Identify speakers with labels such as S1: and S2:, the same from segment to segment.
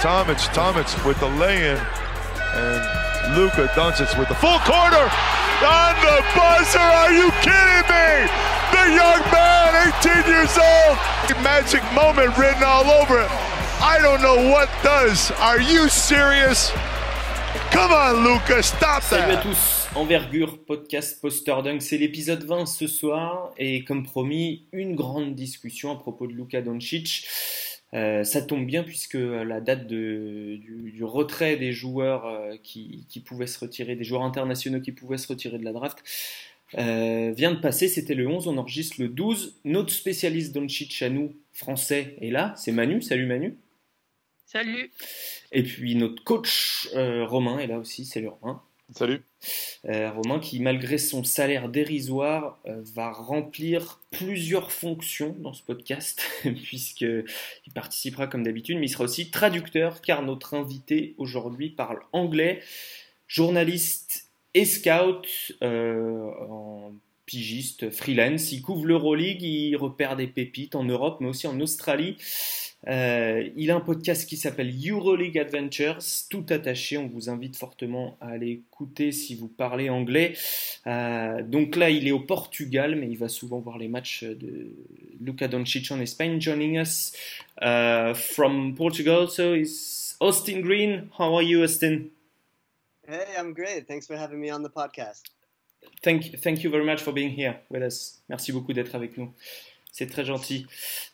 S1: Tomic. Tomic with the lay-in. And Luka Doncic with the full corner on the buzzer. Are you kidding me? The young man, 18 years old. Magic moment written all over it. I don't know what does. Are you serious? Come on, Luka, stop that.
S2: Salut à tous, Envergure Podcast Poster Dunk, c'est l'épisode 20 ce soir et comme promis, une grande discussion à propos de Luka Doncic. Euh, ça tombe bien puisque la date de, du, du, retrait des joueurs euh, qui, qui, pouvaient se retirer, des joueurs internationaux qui pouvaient se retirer de la draft, euh, vient de passer. C'était le 11, on enregistre le 12. Notre spécialiste Doncic à nous, français, est là. C'est Manu. Salut Manu.
S3: Salut.
S2: Et puis notre coach euh, Romain est là aussi. Salut Romain.
S4: Salut.
S2: Euh, Romain qui, malgré son salaire dérisoire, euh, va remplir plusieurs fonctions dans ce podcast, puisqu'il participera comme d'habitude, mais il sera aussi traducteur, car notre invité aujourd'hui parle anglais, journaliste et scout euh, pigiste freelance. Il couvre l'Euroleague, il repère des pépites en Europe, mais aussi en Australie. Euh, il a un podcast qui s'appelle EuroLeague Adventures, tout attaché. On vous invite fortement à aller écouter si vous parlez anglais. Euh, donc là, il est au Portugal, mais il va souvent voir les matchs de Luka Doncic en Espagne. Joining us uh, from Portugal, so is Austin Green. How are you, Austin?
S5: Hey, I'm great. Thanks for having me on the podcast.
S2: Thank, thank you very much for being here with us. Merci beaucoup d'être avec nous. C'est très gentil.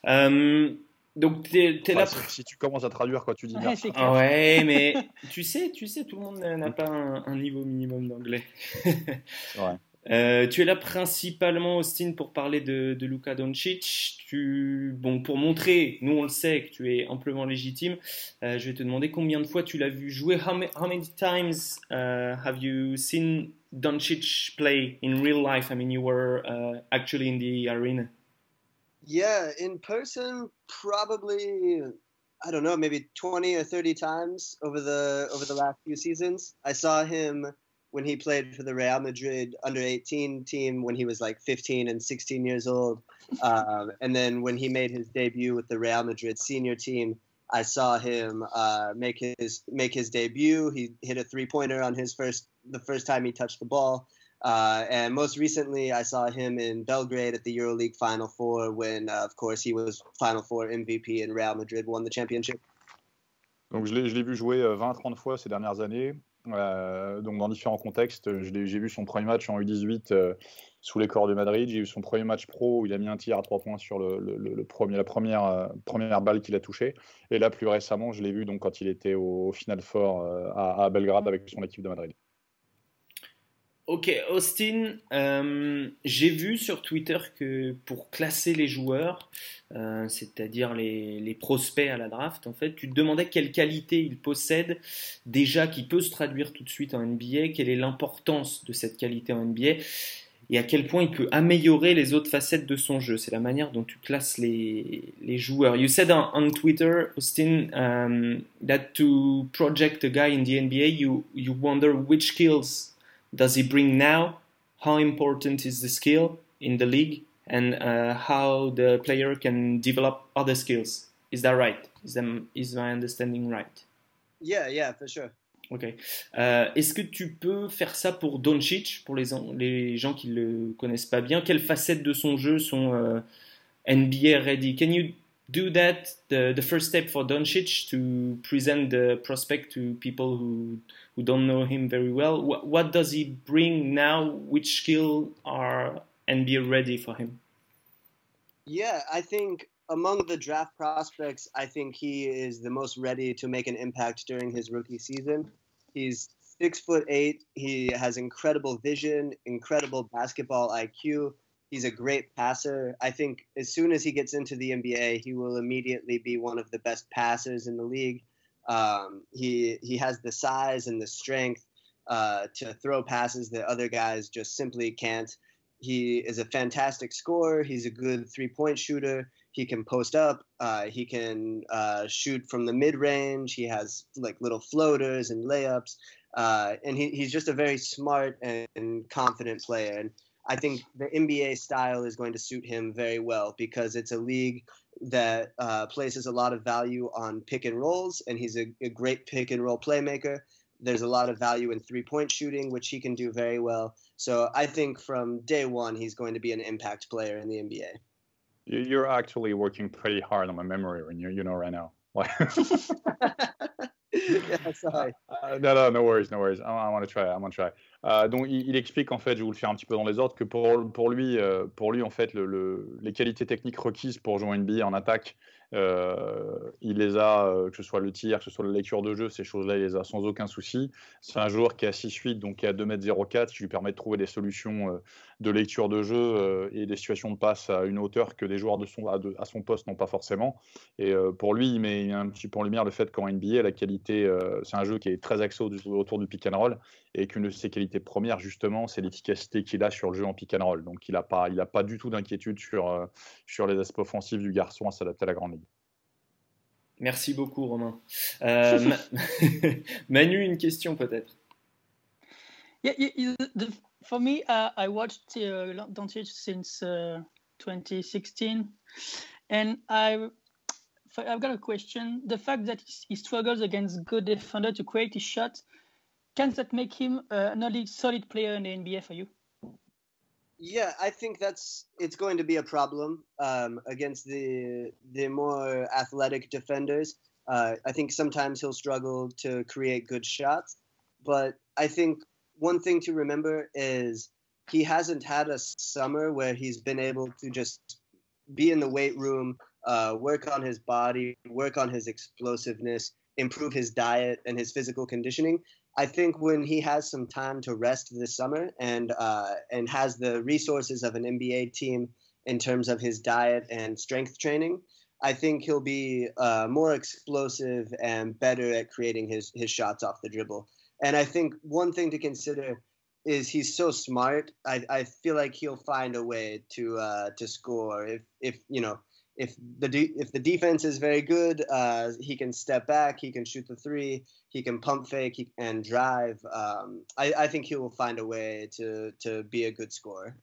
S2: Um, donc t'es, t'es
S4: Enfin,
S2: là.
S4: si, si tu commences à traduire quand tu dis
S3: Ouais.
S2: Ouais, mais tu sais, tu sais, tout le monde n'a pas un, un niveau minimum d'anglais.
S4: Ouais.
S2: Euh, tu es là principalement, Austin, pour parler de, de Luka Doncic. Tu, bon, pour montrer, nous on le sait, que tu es amplement légitime. euh, je vais te demander combien de fois tu l'as vu jouer. How, ma- how many times uh, have you seen Doncic play in real life? I mean, you were uh, actually in the arena.
S5: Yeah, in person, probably I don't know, maybe 20 or 30 times over the over the last few seasons. I saw him when he played for the Real Madrid under 18 team when he was like 15 and 16 years old, um, and then when he made his debut with the Real Madrid senior team. I saw him uh, make his make his debut. He hit a three pointer on his first the first time he touched the ball. Uh, and most recently, I saw him in Belgrade at the EuroLeague Final Four when, uh, of course, he was Final Four MVP and Real Madrid won the championship.
S4: Donc je l'ai, vu jouer 20-30 fois ces dernières années, euh, donc dans différents contextes. J'ai vu son premier match en U18 euh, sous les corps de Madrid. J'ai vu son premier match pro où il a mis un tir à trois points sur le, premier, la première, euh, première balle qu'il a touchée. Et là, plus récemment, je l'ai vu donc quand il était au, Final Four euh, à Belgrade avec son équipe de Madrid.
S2: Ok, Austin, euh, j'ai vu sur Twitter que pour classer les joueurs, euh, c'est-à-dire les, prospects à la draft, en fait, tu te demandais quelle qualité ils possèdent déjà qui peut se traduire tout de suite en NBA, quelle est l'importance de cette qualité en NBA et à quel point il peut améliorer les autres facettes de son jeu. C'est la manière dont tu classes les, joueurs. You said on, on Twitter, Austin, um, that to project a guy in the NBA, you, you wonder which skills does he bring now? How important is the skill in the league, and uh, how the player can develop other skills? Is that right? Is, them, is my understanding right?
S5: Yeah, yeah, for sure.
S2: Ok. Euh, Est-ce que tu peux faire ça pour Doncic, pour les, les gens qui le connaissent pas bien Quelles facettes de son jeu sont euh, NBA ready Can you do that, the, the first step for Doncic, to present the prospect to people who, who don't know him very well? What, what does he bring now? Which skill are NBA ready for him?
S5: Yeah, I think among the draft prospects, I think he is the most ready to make an impact during his rookie season. He's six foot eight. He has incredible vision, incredible basketball IQ. He's a great passer. I think as soon as he gets into the NBA, he will immediately be one of the best passers in the league. Um, he he has the size and the strength uh, to throw passes that other guys just simply can't. He is a fantastic scorer. He's a good three point shooter. He can post up. Uh, he can uh, shoot from the mid range. He has like little floaters and layups. Uh, and he, he's just a very smart and confident player. And I think the NBA style is going to suit him very well because it's a league that uh, places a lot of value on pick and rolls, and he's a, a great pick and roll playmaker. There's a lot of value in three point shooting, which he can do very well. So I think from day one, he's going to be an impact player in the NBA.
S4: You're actually working pretty hard on my memory, you, you know, right now.
S5: yeah, sorry.
S4: Uh, non, non, no worries, no worries. I, I want to try, I want to try. Euh, donc, il, il, explique en fait, je vais vous le faire un petit peu dans les ordres, que pour, pour lui, euh, pour lui en fait, le, le, les qualités techniques requises pour jouer NBA en attaque, euh, il les a, euh, que ce soit le tir, que ce soit la lecture de jeu, ces choses-là, il les a sans aucun souci. C'est un joueur qui a 6-8, donc qui a 2m04, qui lui permet de trouver des solutions euh, de lecture de jeu euh, et des situations de passe à une hauteur que des joueurs de son, à, de, à son poste n'ont pas forcément. Et euh, pour lui, il met un petit peu en lumière le fait qu'en NBA, la qualité, euh, c'est un jeu qui est très axé autour du pick and roll et qu'une de ses qualités premières, justement, c'est l'efficacité qu'il a sur le jeu en pick and roll. Donc il n'a pas, il a pas du tout d'inquiétude sur, sur les aspects offensifs du garçon à s'adapter à la grande ligue.
S2: Merci beaucoup, Romain. Euh, Manu, une question peut-être?
S3: Yeah, you, the, for me, uh, I watched uh, Doncic since uh, 2016, and I, I've got a question. The fact that he struggles against good defender to create his shot, can that make him uh, an only solid player in the NBA for you?
S5: Yeah, I think that's it's going to be a problem um, against the the more athletic defenders. Uh, I think sometimes he'll struggle to create good shots, but I think one thing to remember is he hasn't had a summer where he's been able to just be in the weight room, uh, work on his body, work on his explosiveness, improve his diet and his physical conditioning. I think when he has some time to rest this summer and uh, and has the resources of an NBA team in terms of his diet and strength training, I think he'll be uh, more explosive and better at creating his his shots off the dribble. And I think one thing to consider is he's so smart. I, I feel like he'll find a way to uh, to score if if you know if the de- if the defense is very good, uh, he can step back, he can shoot the three, he can pump fake he, and drive. Um, I, I think he will find a way to to be a good scorer.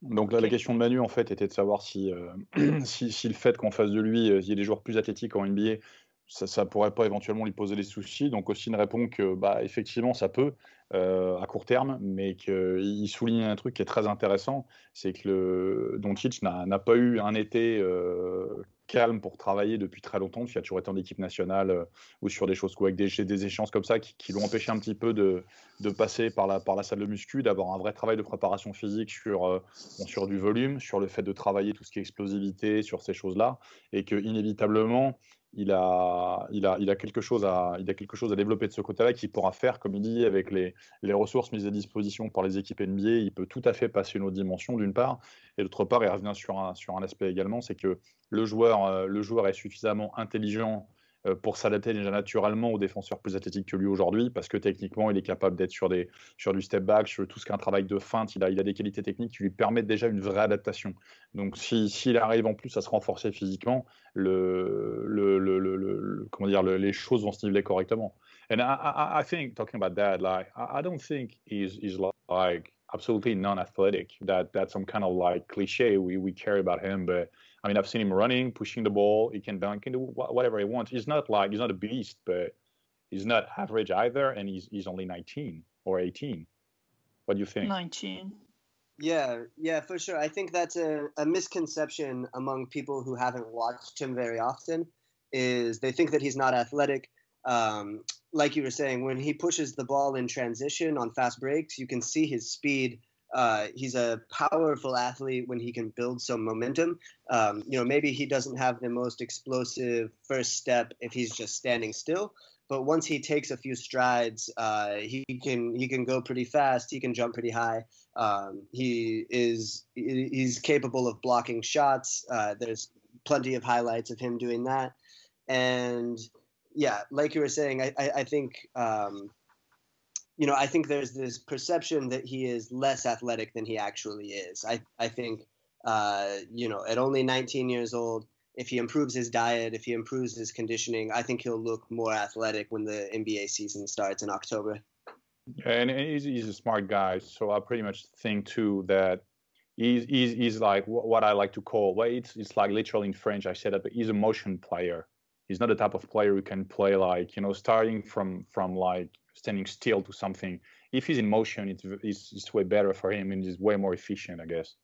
S4: Donc là, la question de Manu, en fait, était de savoir si, euh, si, si, le fait qu'en face de lui, euh, il y ait des joueurs plus athlétiques en NBA, ça ne pourrait pas éventuellement lui poser des soucis. Donc Austin répond que bah, effectivement ça peut euh, à court terme, mais qu'il souligne un truc qui est très intéressant, c'est que le Doncic n'a pas eu un été euh, calme pour travailler depuis très longtemps, il a toujours été en équipe nationale euh, ou sur des choses avec des, des échéances comme ça qui, qui l'ont empêché un petit peu de, passer par la, par la salle de muscu, d'avoir un vrai travail de préparation physique sur, sur du volume, sur le fait de travailler tout ce qui est explosivité, sur ces choses-là, et que inévitablement il a, il, a, il, a quelque chose à, il a quelque chose à développer de ce côté-là qu'il pourra faire, comme il dit, avec les, les, ressources mises à disposition par les équipes NBA. Il peut tout à fait passer une autre dimension, d'une part. Et d'autre part, il revient sur un, sur un aspect également, c'est que le joueur, euh, le joueur est suffisamment intelligent pour s'adapter déjà naturellement aux défenseurs plus athlétiques que lui aujourd'hui, parce que techniquement, il est capable d'être sur, sur du step back, sur tout ce qui est un travail de feinte. Il a, il a des qualités techniques qui lui permettent déjà une vraie adaptation. Donc, s'il si, arrive en plus à se renforcer physiquement, comment dire, les choses vont se niveler correctement. And I, I, I think, talking about that, like, I, I don't think he's, he's like absolutely non-athletic. That that's some kind of like cliche we we care about him, but I mean, I've seen him running, pushing the ball. He can dunk, can do whatever he wants. He's not like he's not a beast, but he's not average either, and he's he's only 19 or 18. What do you think?
S3: 19.
S5: Yeah, yeah, for sure. I think that's a, a misconception among people who haven't watched him very often. Is they think that he's not athletic. Um, like you were saying, when he pushes the ball in transition on fast breaks, you can see his speed uh, he's a powerful athlete when he can build some momentum. Um, you know, maybe he doesn't have the most explosive first step if he's just standing still, but once he takes a few strides, uh, he can he can go pretty fast. He can jump pretty high. Um, he is he's capable of blocking shots. Uh, there's plenty of highlights of him doing that, and yeah, like you were saying, I I, I think. Um, you know, I think there's this perception that he is less athletic than he actually is. I, I think, uh, you know, at only 19 years old, if he improves his diet, if he improves his conditioning, I think he'll look more athletic when the NBA season starts in October.
S4: And he's, he's a smart guy, so I pretty much think too that he's, he's, he's like what I like to call, well, it's, it's like literally in French, I said that, but he's a motion player. He's not the type of player who can play like, you know, starting from, from like standing still to something. If he's in motion, it's, it's, it's way better for him and he's way more efficient, I guess.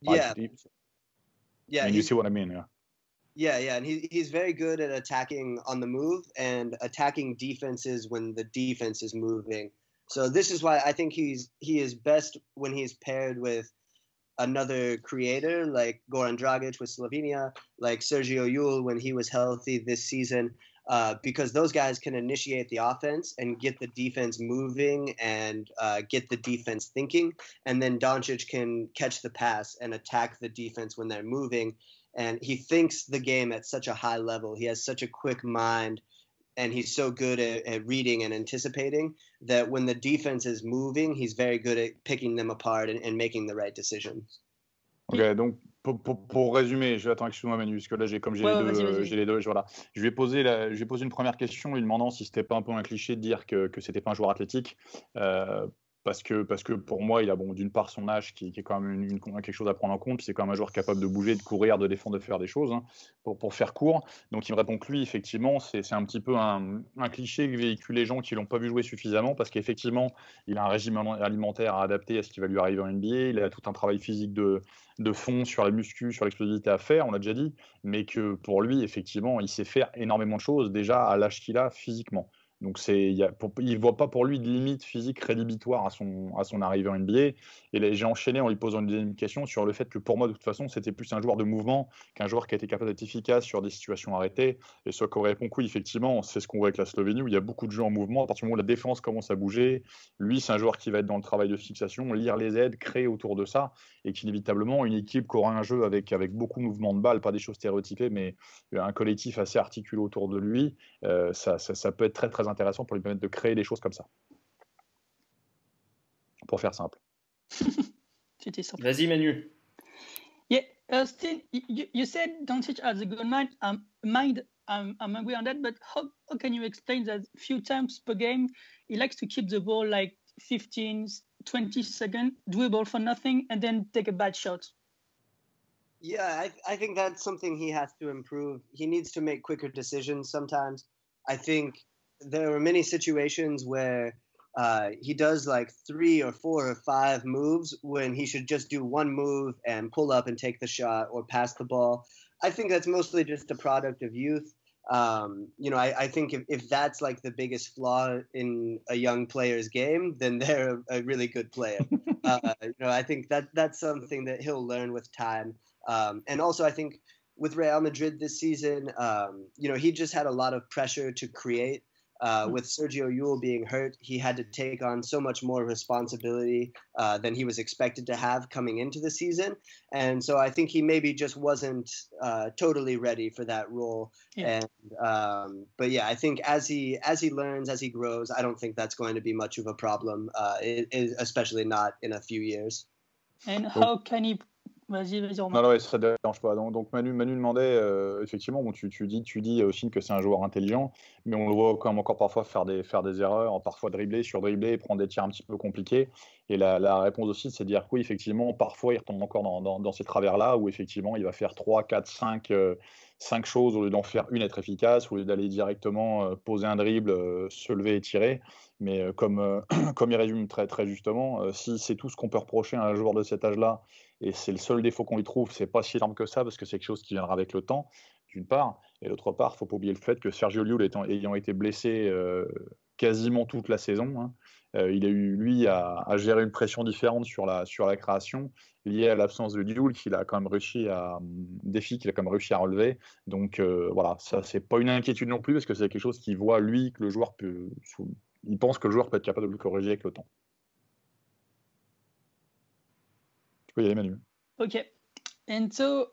S5: Yeah.
S4: Like,
S5: yeah.
S4: and you see what I mean, yeah.
S5: Yeah, yeah, and he, he's very good at attacking on the move and attacking defenses when the defense is moving. So this is why I think he's he is best when he's paired with another creator like Goran Dragic with Slovenia, like Sergio Llull when he was healthy this season, uh, because those guys can initiate the offense and get the defense moving and uh, get the defense thinking, and then Doncic can catch the pass and attack the defense when they're moving. And he thinks the game at such a high level. He has such a quick mind and he's so good at, at, reading and anticipating that when the defense is moving, he's very good at picking them apart and, and making the right decisions.
S4: Ok, donc pour, pour, pour résumer, je attends excuse-moi Manu, parce que là j'ai comme j'ai
S3: Ouais,
S4: les, deux, j'ai les deux, voilà. Je vais poser la, je vais poser une première question lui demandant si c'était pas un peu un cliché de dire que que c'était pas un joueur athlétique. Euh, parce que, parce que pour moi, il a bon, d'une part son âge qui, est quand même quelque chose à prendre en compte, c'est quand même un joueur capable de bouger, de courir, de défendre, de faire des choses, hein, pour, faire court. Donc il me répond que lui, effectivement, c'est un petit peu un, cliché que véhiculent les gens qui l'ont pas vu jouer suffisamment, parce qu'effectivement, il a un régime alimentaire à adapter à ce qui va lui arriver en NBA, il a tout un travail physique de, fond sur la muscu, sur l'explosivité à faire, on l'a déjà dit, mais que pour lui, effectivement, il sait faire énormément de choses déjà à l'âge qu'il a physiquement. Donc c'est, il il voit pas pour lui de limite physique rédhibitoire à son, à son arrivée en NBA. Et j'ai enchaîné en lui posant une deuxième question sur le fait que pour moi, de toute façon, c'était plus un joueur de mouvement qu'un joueur qui a été capable d'être efficace sur des situations arrêtées. Et ce qu'on répond, oui, effectivement, c'est ce qu'on voit avec la Slovénie où il y a beaucoup de jeux en mouvement. À partir du moment où la défense commence à bouger, lui, c'est un joueur qui va être dans le travail de fixation, lire les aides, créer autour de ça, et qu'inévitablement, une équipe qui aura un jeu avec, avec beaucoup de mouvements de balle, pas des choses stéréotypées, mais un collectif assez articulé autour de lui, euh, ça, ça, ça peut être très très intéressant pour lui permettre de créer des choses comme ça. Pour faire simple.
S3: C'était simple.
S2: Vas-y Manu.
S3: Yeah, uh, still, you, you said Doncic has a good mind. Um, mind, um, I'm agree on that. But how, how can you explain that few times per game? He likes to keep the ball like 15, 20 seconds, dribble for nothing, and then take a bad shot?
S5: Yeah, I, I think that's something he has to improve. He needs to make quicker decisions sometimes. I think there were many situations where uh, he does like three or four or five moves when he should just do one move and pull up and take the shot or pass the ball. I think that's mostly just a product of youth. Um, you know, I, I think if, if that's like the biggest flaw in a young player's game, then they're a, a really good player. uh, you know, I think that that's something that he'll learn with time. Um, and also, I think with Real Madrid this season, um, you know, he just had a lot of pressure to create. Uh, with Sergio Llull being hurt, he had to take on so much more responsibility uh, than he was expected to have coming into the season. And so I think he maybe just wasn't uh, totally ready for that role.
S3: Yeah.
S5: And um, but yeah, I think as he as he learns, as he grows, I don't think that's going to be much of a problem, uh, it, it- especially not in a few years.
S3: And how can he? Vas-y, vas-y.
S4: Non, non, ouais, ça ne dérange pas. Donc, Manu, Manu demandait, euh, effectivement, bon, tu, tu dis, tu dis aussi que c'est un joueur intelligent, mais on le voit quand même encore parfois faire des, faire des erreurs, parfois dribbler, surdribbler, prendre des tirs un petit peu compliqués. Et la, la réponse aussi, c'est de dire que oui, effectivement, parfois il retombe encore dans, dans, ces travers-là où effectivement il va faire 3, 4, 5, euh, cinq choses au lieu d'en faire une, être efficace, au lieu d'aller directement euh, poser un dribble, euh, se lever et tirer. Mais comme, comme il résume très, très justement, si c'est tout ce qu'on peut reprocher à un joueur de cet âge-là, et c'est le seul défaut qu'on lui trouve, c'est pas si énorme que ça, parce que c'est quelque chose qui viendra avec le temps, d'une part. Et d'autre part, il faut pas oublier le fait que Sergio Llull étant, ayant été blessé euh, quasiment toute la saison, hein, euh, il a eu, lui, à, gérer une pression différente sur la, sur la création, liée à l'absence de Llull, qu'il a quand même réussi à, défi qu'il a quand même réussi à relever. Donc euh, voilà, ça, c'est pas une inquiétude non plus, parce que c'est quelque chose qu'il voit, lui, que le joueur peut, il pense que le joueur peut être capable de le corriger avec le temps. Peux y aller, Manu.
S3: Okay. And so,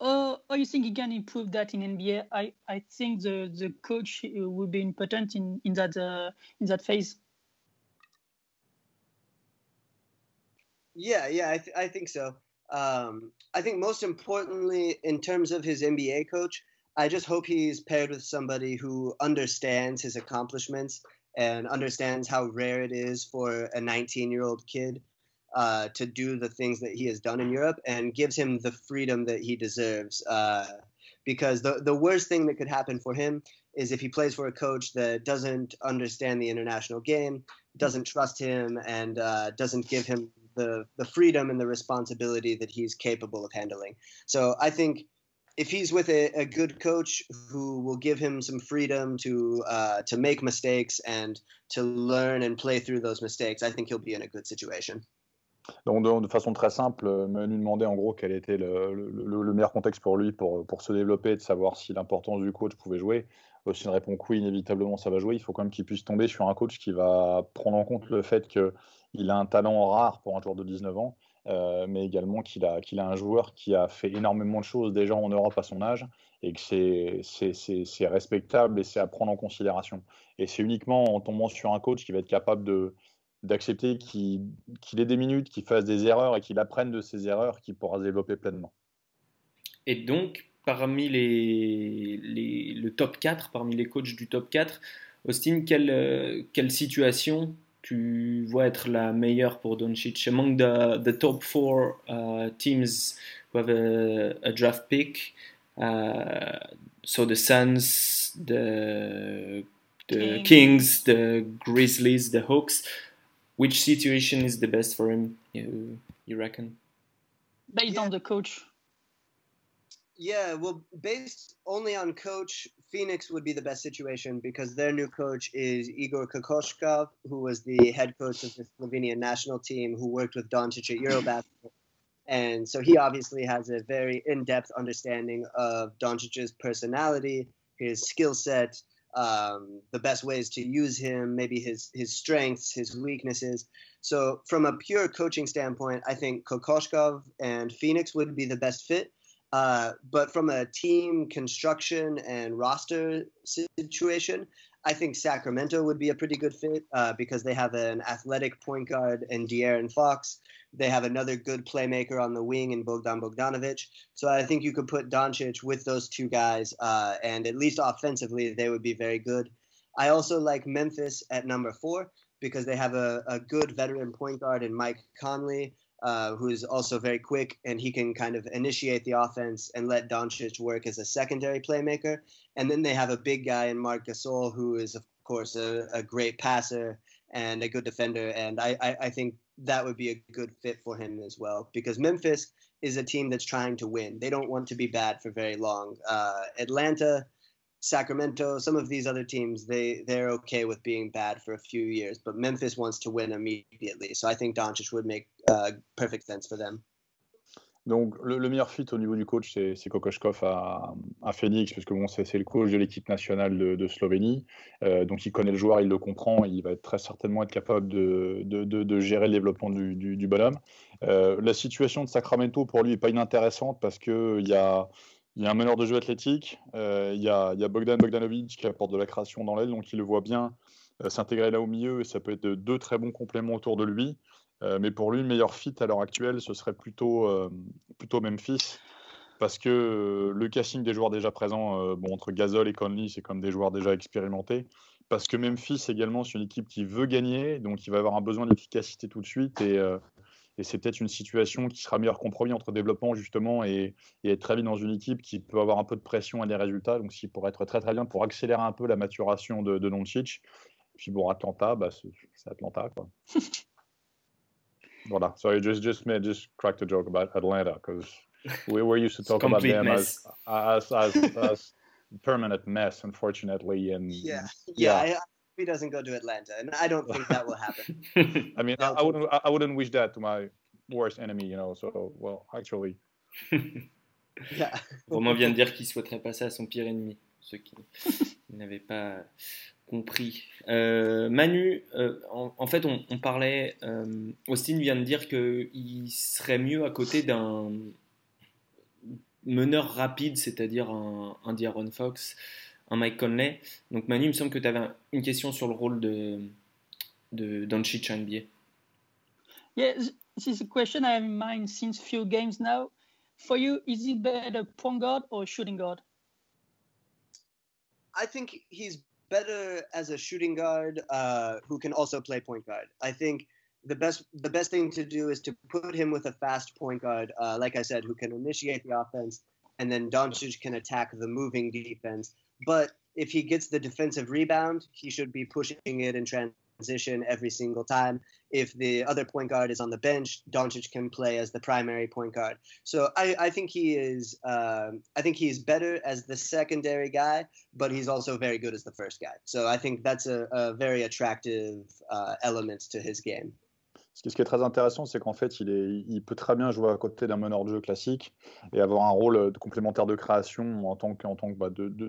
S3: uh, how you think he can improve that in NBA? I, I think the, the coach will be important in, in that uh, in that phase.
S5: Yeah, yeah, I, th- I think so. Um, I think most importantly, in terms of his NBA coach, I just hope he's paired with somebody who understands his accomplishments and understands how rare it is for a 19 year old kid uh, to do the things that he has done in Europe and gives him the freedom that he deserves. Uh, because the, the worst thing that could happen for him is if he plays for a coach that doesn't understand the international game, doesn't trust him, and uh, doesn't give him the, the freedom and the responsibility that he's capable of handling. So I think if he's with a, a good coach who will give him some freedom to uh, to make mistakes and to learn and play through those mistakes, I think he'll be in a good situation.
S4: Donc, de, façon très simple, Manu demandait en gros quel était le, le, le, meilleur contexte pour lui pour, pour se développer, de savoir si l'importance du coach pouvait jouer. Si une réponse oui, inévitablement ça va jouer. Il faut quand même qu'il puisse tomber sur un coach qui va prendre en compte le fait qu'il a un talent rare pour un joueur de 19 ans euh, mais également qu'il a, qu'il a un joueur qui a fait énormément de choses déjà en Europe à son âge et que c'est respectable et c'est à prendre en considération. Et c'est uniquement en tombant sur un coach qui va être capable de d'accepter qu'il ait des minutes, qu'il fasse des erreurs et qu'il apprenne de ses erreurs qu'il pourra se développer pleinement.
S2: Et donc, parmi les, les, le top 4, parmi les coachs du top 4, Austin, quelle, quelle situation tu vois être la meilleure pour Doncic? Among the, the top four uh, teams who have a, a draft pick uh, so the Suns the the King. Kings the Grizzlies the Hawks which situation is the best for him you, you reckon
S3: based yeah. on the coach
S5: yeah, well, based only on coach, Phoenix would be the best situation because their new coach is Igor Kokoshkov, who was the head coach of the Slovenian national team, who worked with Doncic at Eurobasket. And so he obviously has a very in-depth understanding of Doncic's personality, his skill set, um, the best ways to use him, maybe his his strengths, his weaknesses. So from a pure coaching standpoint, I think Kokoshkov and Phoenix would be the best fit uh, but from a team construction and roster situation, I think Sacramento would be a pretty good fit uh, because they have an athletic point guard in De'Aaron Fox. They have another good playmaker on the wing in Bogdan Bogdanovic. So I think you could put Doncic with those two guys, uh, and at least offensively, they would be very good. I also like Memphis at number four because they have a, a good veteran point guard in Mike Conley uh, who's also very quick and he can kind of initiate the offense and let Doncic work as a secondary playmaker. And then they have a big guy in Marc Gasol who is, of course, a, a great passer and a good defender. And I, I, I, think that would be a good fit for him as well because Memphis is a team that's trying to win. They don't want to be bad for very long. Uh, Atlanta Sacramento, some of these other teams, they they're okay with being bad for a few years, but Memphis wants to win immediately. So I think Doncic would make uh, perfect sense for them.
S4: Donc le, le, meilleur fit au niveau du coach, c'est Kokoshkov à, à, Phoenix, parce que bon, c'est le coach de l'équipe nationale de, Slovénie. Euh, donc il connaît le joueur, il le comprend, il va être très certainement être capable de, gérer le développement du bonhomme. Euh, la situation de Sacramento pour lui n'est pas inintéressante parce qu'il y a il y a un meneur de jeu athlétique, euh, il, y a, il, Bogdan Bogdanovic qui apporte de la création dans l'aile, donc il le voit bien euh, s'intégrer là au milieu et ça peut être deux très bons compléments autour de lui. Euh, mais pour lui, le meilleur fit à l'heure actuelle, ce serait plutôt, plutôt Memphis. Parce que le casting des joueurs déjà présents, entre Gasol et Conley, c'est comme des joueurs déjà expérimentés. Parce que Memphis également, c'est une équipe qui veut gagner, donc il va avoir un besoin d'efficacité tout de suite. Et et c'est peut-être une situation qui sera meilleur compromis entre développement justement et, et, être très vite dans une équipe qui peut avoir un peu de pression et des résultats. Donc, s'il pourrait être très très bien pour accélérer un peu la maturation de, de Doncic. Puis bon, Atlanta, bah, c'est Atlanta quoi. voilà. Sorry, just just just cracked a joke about Atlanta because we were used to talk about them as, as, as, as permanent mess, unfortunately. And
S5: yeah, yeah. yeah. I, he doesn't go to Atlanta, and I don't think that will happen.
S4: I mean, I, I, wouldn't, I wouldn't wish that to my worst enemy, you know. So, well, actually.
S2: yeah. Romain vient de dire qu'il souhaiterait passer à son pire ennemi, ceux qui n'avaient pas compris. Euh, Manu, euh, en, en, fait, on, on parlait. Euh, Austin vient de dire qu'il serait mieux à côté d'un meneur rapide, c'est-à-dire un, un D'Aaron Fox un Mike Conley. Donc Manu, il me semble que tu avais une question sur le rôle de, de Doncic en NBA.
S3: Yeah, this is a question I have in mind since few games now. For you, is he better point guard or shooting guard?
S5: I think he's better as a shooting guard uh, who can also play point guard. I think the best the best thing to do is to put him with a fast point guard, uh, like I said, who can initiate the offense, and then Doncic can attack the moving defense. But if he gets the defensive rebound, he should be pushing it in transition every single time. If the other point guard is on the bench, Doncic can play as the primary point guard. So I, I think he is um, I think he's better as the secondary guy, but he's also very good as the first guy. So I think that's a, a very attractive uh, element to his game.
S4: Ce qui est très intéressant, c'est qu'en fait, il, peut très bien jouer à côté d'un meneur de jeu classique et avoir un rôle euh, complémentaire de création en tant que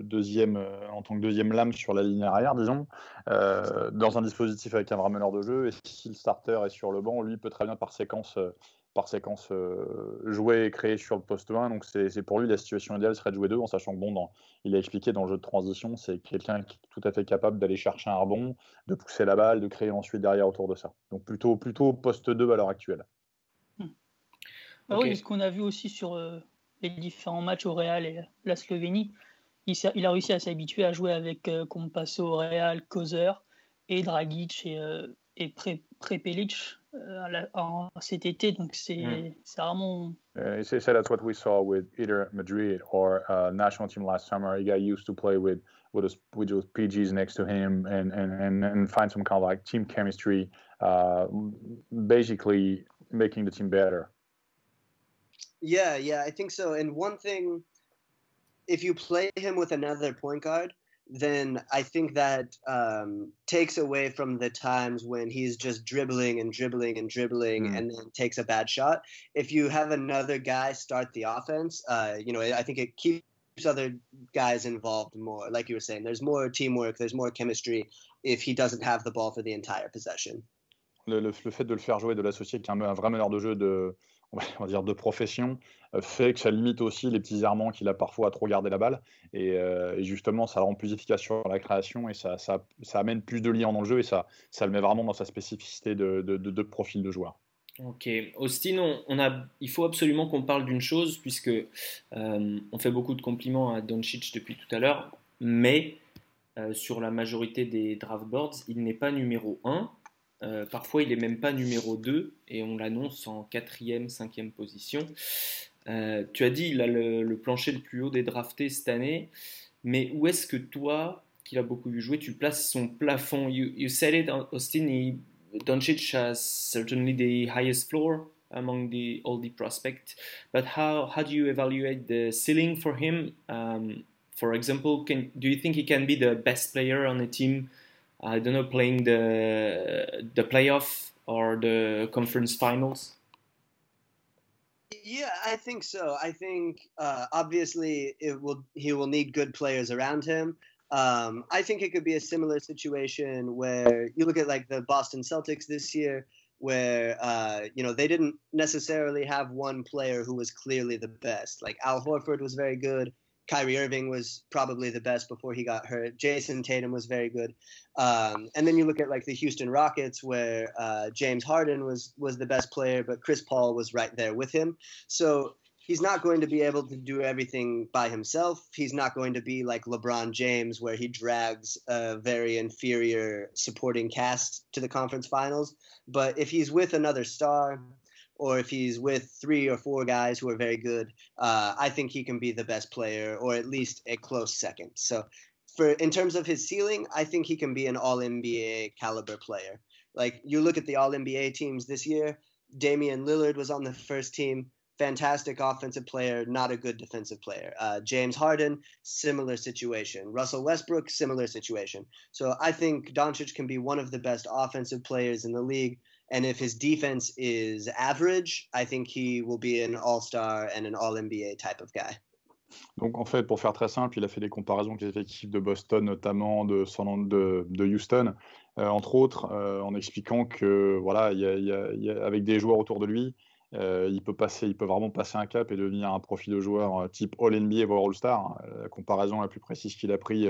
S4: deuxième lame sur la ligne arrière, disons, euh, dans un dispositif avec un vrai meneur de jeu. Et si le starter est sur le banc, lui peut très bien par séquence euh, par séquence euh, jouée et créée sur le poste 1. Donc c'est pour lui la situation idéale serait de jouer deux, en sachant que bon, dans, il a expliqué dans le jeu de transition, c'est quelqu'un qui est tout à fait capable d'aller chercher un rebond, de pousser la balle, de créer ensuite derrière autour de ça. Donc plutôt, plutôt poste 2 à l'heure actuelle.
S3: Hmm. Bah okay. Oui, ce qu'on a vu aussi sur euh, les différents matchs au Real et la Slovénie, il, il a réussi à s'habituer à jouer avec euh, Compasso au Real, Kozer et Dragic et, euh, et Prepelic Euh, en cet été, donc c'est mm. vraiment.
S4: Uh, he said that's what we saw with either Madrid or uh, national team last summer. He got used to play with with his, with those PGs next to him and, and, and, and find some kind of like team chemistry, uh, basically making the team better.
S5: Yeah, yeah, I think so. And one thing, if you play him with another point guard, then I think that um, takes away from the times when he's just dribbling and dribbling and dribbling mm. and then takes a bad shot. If you have another guy start the offense, uh, you know, I think it keeps other guys involved more. Like you were saying, there's more teamwork, there's more chemistry if he doesn't have the ball for the entire possession.
S4: Le, le, le fait de le faire jouer, de l'associer avec un, un vrai meneur de jeu de, on va dire, de profession euh, fait que ça limite aussi les petits errements qu'il a parfois à trop garder la balle. Et, euh, et, justement, ça rend plus efficace sur la création et ça, ça, amène plus de liens dans le jeu et ça, ça le met vraiment dans sa spécificité de, de, profil de joueur.
S2: Ok, Austin, on, a, il faut absolument qu'on parle d'une chose puisque euh, on fait beaucoup de compliments à Doncic depuis tout à l'heure, mais sur la majorité des draft boards, il n'est pas numéro 1 euh, parfois, il n'est même pas numéro 2 et on l'annonce en 4e, 5e position. Euh, tu as dit il a le, plancher le plus haut des draftés cette année, mais où est-ce que toi, qui l'as beaucoup vu jouer, tu places son plafond? You, you said it, Austin, he, Doncic has certainly the highest floor among the all the prospects, but how, how do you evaluate the ceiling for him? Um, for example, can, do you think he can be the best player on a team I don't know, playing the the playoff or the conference finals?
S5: Yeah, I think so. I think uh, obviously it will he will need good players around him. Um, I think it could be a similar situation where you look at like the Boston Celtics this year, where uh, you know they didn't necessarily have one player who was clearly the best. Like Al Horford was very good. Kyrie Irving was probably the best before he got hurt. Jason Tatum was very good. Um, and then you look at like the Houston Rockets, where uh, James Harden was was the best player, but Chris Paul was right there with him. So he's not going to be able to do everything by himself. He's not going to be like LeBron James, where he drags a very inferior supporting cast to the conference finals. But if he's with another star, or if he's with three or four guys who are very good, uh, I think he can be the best player or at least a close second. So, for in terms of his ceiling, I think he can be an All NBA caliber player. Like you look at the All NBA teams this year, Damian Lillard was on the first team. Fantastic offensive player, not a good defensive player. Uh, James Harden, similar situation. Russell Westbrook, similar situation. So I think Doncic can be one of the best offensive players in the league And if his defense is average, I think he will be an all-star and an all-NBA type of guy.
S4: Donc en fait, pour faire très simple, il a fait des comparaisons avec les effectifs de Boston, notamment de, de, de Houston, euh, entre autres, euh, en expliquant que voilà, y a, y a, avec des joueurs autour de lui, euh, il peut passer, il peut vraiment passer un cap et devenir un profil de joueur type All NBA voire All Star. La comparaison la plus précise qu'il a pris,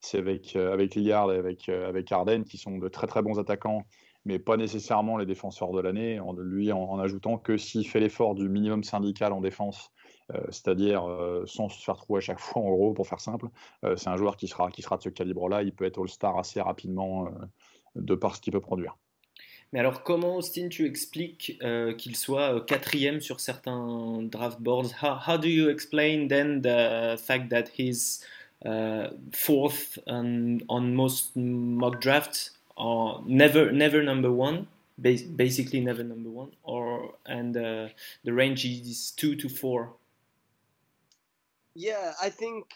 S4: c'est avec avec Lillard et avec avec Harden, qui sont de très très bons attaquants mais pas nécessairement les défenseurs de l'année, en, lui en, ajoutant que s'il fait l'effort du minimum syndical en défense, euh, c'est-à-dire euh, sans se faire trouver à chaque fois, en gros, pour faire simple, euh, c'est un joueur qui sera, qui sera de ce calibre-là, il peut être All-Star assez rapidement de par ce qu'il peut produire.
S2: Mais alors, comment, Austin, tu expliques qu'il soit quatrième sur certains draft boards? How, how, do you explain then the fact that he's uh, fourth on, on most mock drafts, never, never number one, basically never number one, or and uh, the range is two to four?
S5: Yeah, I think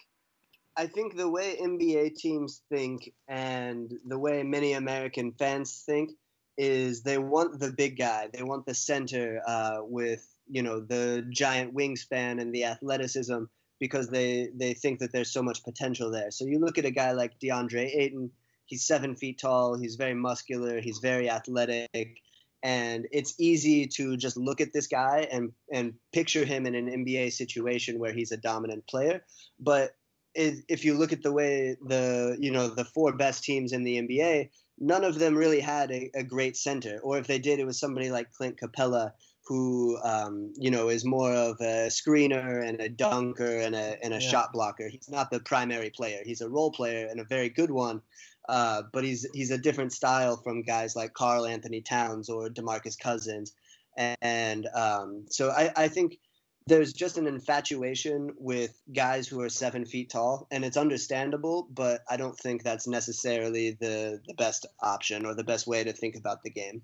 S5: I think the way NBA teams think and the way many American fans think is they want the big guy. They want the center uh, with you know the giant wingspan and the athleticism because they they think that there's so much potential there. So you look at a guy like DeAndre Ayton. He's seven feet tall. He's very muscular. He's very athletic, and it's easy to just look at this guy and and picture him in an NBA situation where he's a dominant player. But if you look at the way the you know the four best teams in the NBA, none of them really had a, a great center, or if they did, it was somebody like Clint Capela, who um, you know is more of a screener and a dunker and a and a yeah. shot blocker. He's not the primary player. He's a role player and a very good one. Uh, but he's he's a different style from guys like Karl-Anthony Towns or DeMarcus Cousins, and, and um, so I, I think there's just an infatuation with guys who are seven feet tall, and it's understandable, but I don't think that's necessarily the, the best option or the best way to think about the game.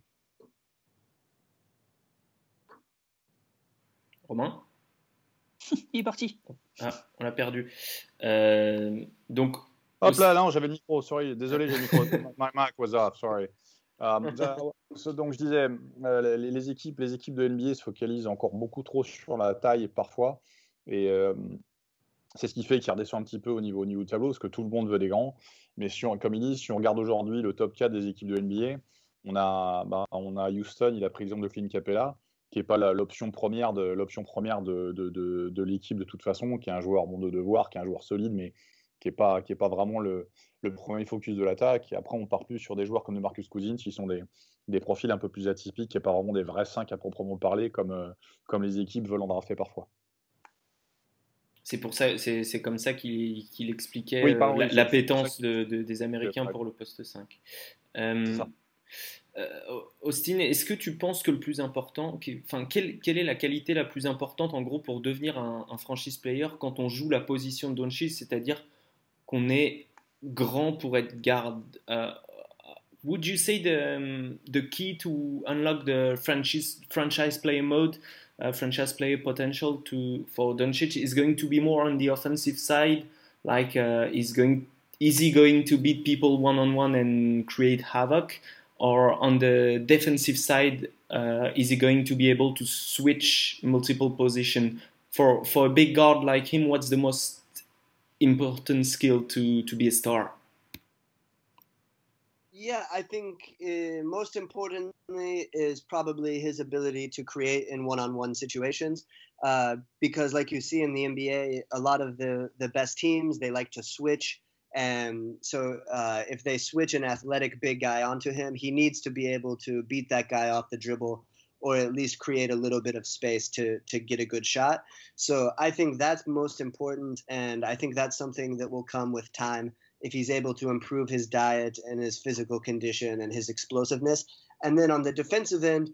S2: Romain
S3: Il est parti.
S2: Ah, on l'a perdu. Euh, donc.
S4: Hop là, non, j'avais le micro, sorry, désolé, j'ai le micro. My mic was off, sorry. Euh, donc je disais, euh, les, équipes, les équipes de NBA se focalisent encore beaucoup trop sur la taille parfois, et euh, c'est ce qui fait qu'ils redescendent un petit peu au niveau, au niveau du tableau, parce que tout le monde veut des grands. Mais si on, comme il dit, si on regarde aujourd'hui le top 4 des équipes de NBA, on a, bah, on a Houston, il a pris l'exemple de Clint Capella, qui n'est pas l'option première de l'option première de, de, de, l'équipe de toute façon, qui est un joueur bon de devoir, qui est un joueur solide, mais qui n'est pas, qui est pas vraiment le, le premier focus de l'attaque. Et après, on part plus sur des joueurs comme Marcus Cousins, qui sont des, des profils un peu plus atypiques et pas vraiment des vrais 5 à proprement parler, comme, euh, comme les équipes veulent en drafter parfois.
S2: C'est pour ça, c'est comme ça qu'il expliquait euh, l'appétence de, des Américains pour le poste 5. Euh, Austin, est-ce que tu penses que le plus important, enfin, quelle, quelle, est la qualité la plus importante en gros pour devenir un, un franchise player quand on joue la position de Doncic, c'est-à-dire qu'on est grand pour être garde. Uh, would you say the um, the key to unlock the franchise franchise player mode, uh, franchise player potential to for Doncic is going to be more on the offensive side, like uh, is going is he going to beat people one on one and create havoc, or on the defensive side, uh, is he going to be able to switch multiple position? For for a big guard like him, what's the most important skill to to be a star?
S5: Yeah, I think uh, most importantly is probably his ability to create in one-on-one situations. Uh, because, like you see in the NBA, a lot of the the best teams they like to switch, and so uh, if they switch an athletic big guy onto him, he needs to be able to beat that guy off the dribble or at least create a little bit of space to to get a good shot. So I think that's most important, and I think that's something that will come with time if he's able to improve his diet and his physical condition and his explosiveness. And then on the defensive end,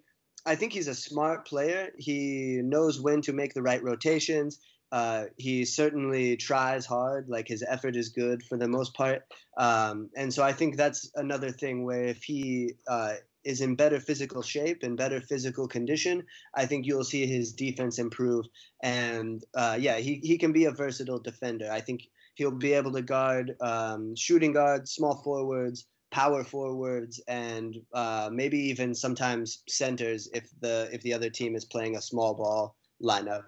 S5: I think he's a smart player. He knows when to make the right rotations. Uh, he certainly tries hard. Like his effort is good for the most part. Um, and so I think that's another thing where if he uh, is in better physical shape and better physical condition, I think you'll see his defense improve. And uh, yeah, he, he can be a versatile defender. I think he'll be able to guard um, shooting guards, small forwards, power forwards, and uh, maybe even sometimes centers if the if the other team is playing a small ball lineup.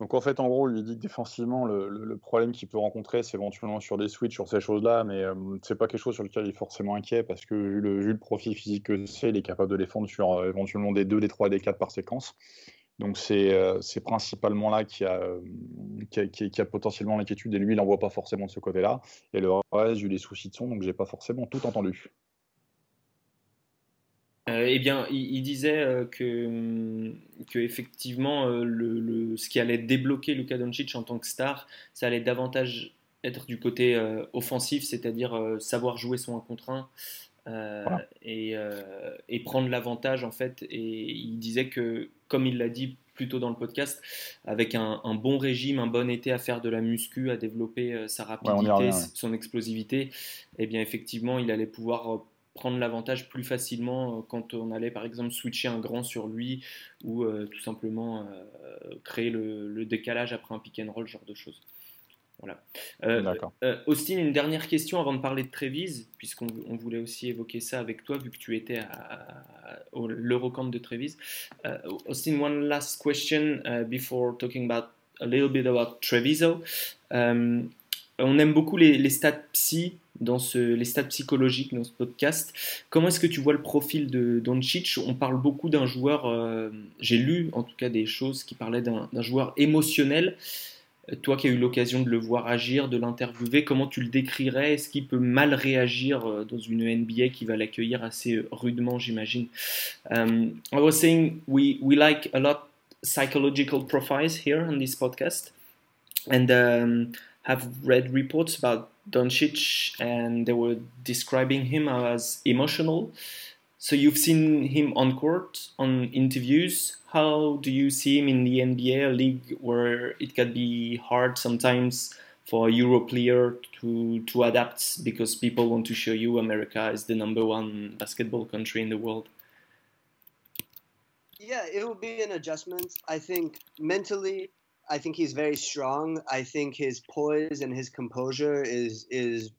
S4: Donc en fait, en gros, lui dit que défensivement, le, problème qu'il peut rencontrer, c'est éventuellement sur des switches, sur ces choses-là, mais euh, c'est pas quelque chose sur lequel il est forcément inquiet parce que vu le, vu profil physique que c'est, il est capable de défendre sur euh, éventuellement des 2, des 3, des 4 par séquence. Donc c'est euh, principalement là qu'il y, euh, qu a, potentiellement l'inquiétude et lui, il n'en voit pas forcément de ce côté-là. Et le reste, j'ai eu des soucis de son, donc j'ai pas forcément tout entendu.
S2: Euh, eh bien, il, disait euh, que, que, effectivement, euh, le, ce qui allait débloquer Luka Doncic en tant que star, ça allait davantage être du côté offensif, c'est-à-dire savoir jouer son 1 contre 1 et, et, prendre l'avantage en fait. Et il disait que, comme il l'a dit plus tôt dans le podcast, avec un, bon régime, un bon été à faire de la muscu, à développer sa rapidité, son explosivité, eh bien effectivement, il allait pouvoir prendre l'avantage plus facilement quand on allait par exemple switcher un grand sur lui ou tout simplement créer le, le, décalage après un pick and roll, genre de choses. Voilà. Euh, euh, Austin, une dernière question avant de parler de Trévise, puisqu'on voulait aussi évoquer ça avec toi, vu que tu étais à, l'Eurocamp de Trévise. Uh, Austin, one last question uh, before talking about a little bit about Treviso. Um, on aime beaucoup les, les, stats psy, dans ce, les stats psychologiques dans ce podcast. Comment est-ce que tu vois le profil de Doncic? On parle beaucoup d'un joueur, euh, j'ai lu en tout cas des choses qui parlaient d'un joueur émotionnel. Toi qui as eu l'occasion de le voir agir, de l'interviewer, comment tu le décrirais? Est-ce qu'il peut mal réagir euh, dans une NBA qui va l'accueillir assez euh, rudement, j'imagine? I was saying we, we like a lot psychological profiles here on this podcast and um, have read reports about Doncic and they were describing him as emotional. So you've seen him on court, on interviews. How do you see him in the NBA, league where it can be hard sometimes for a Euro player to to adapt because people want to show you America is the number one basketball country in the world?
S5: Yeah, it will be an adjustment. I think mentally, I think he's very strong. I think his poise and his composure is is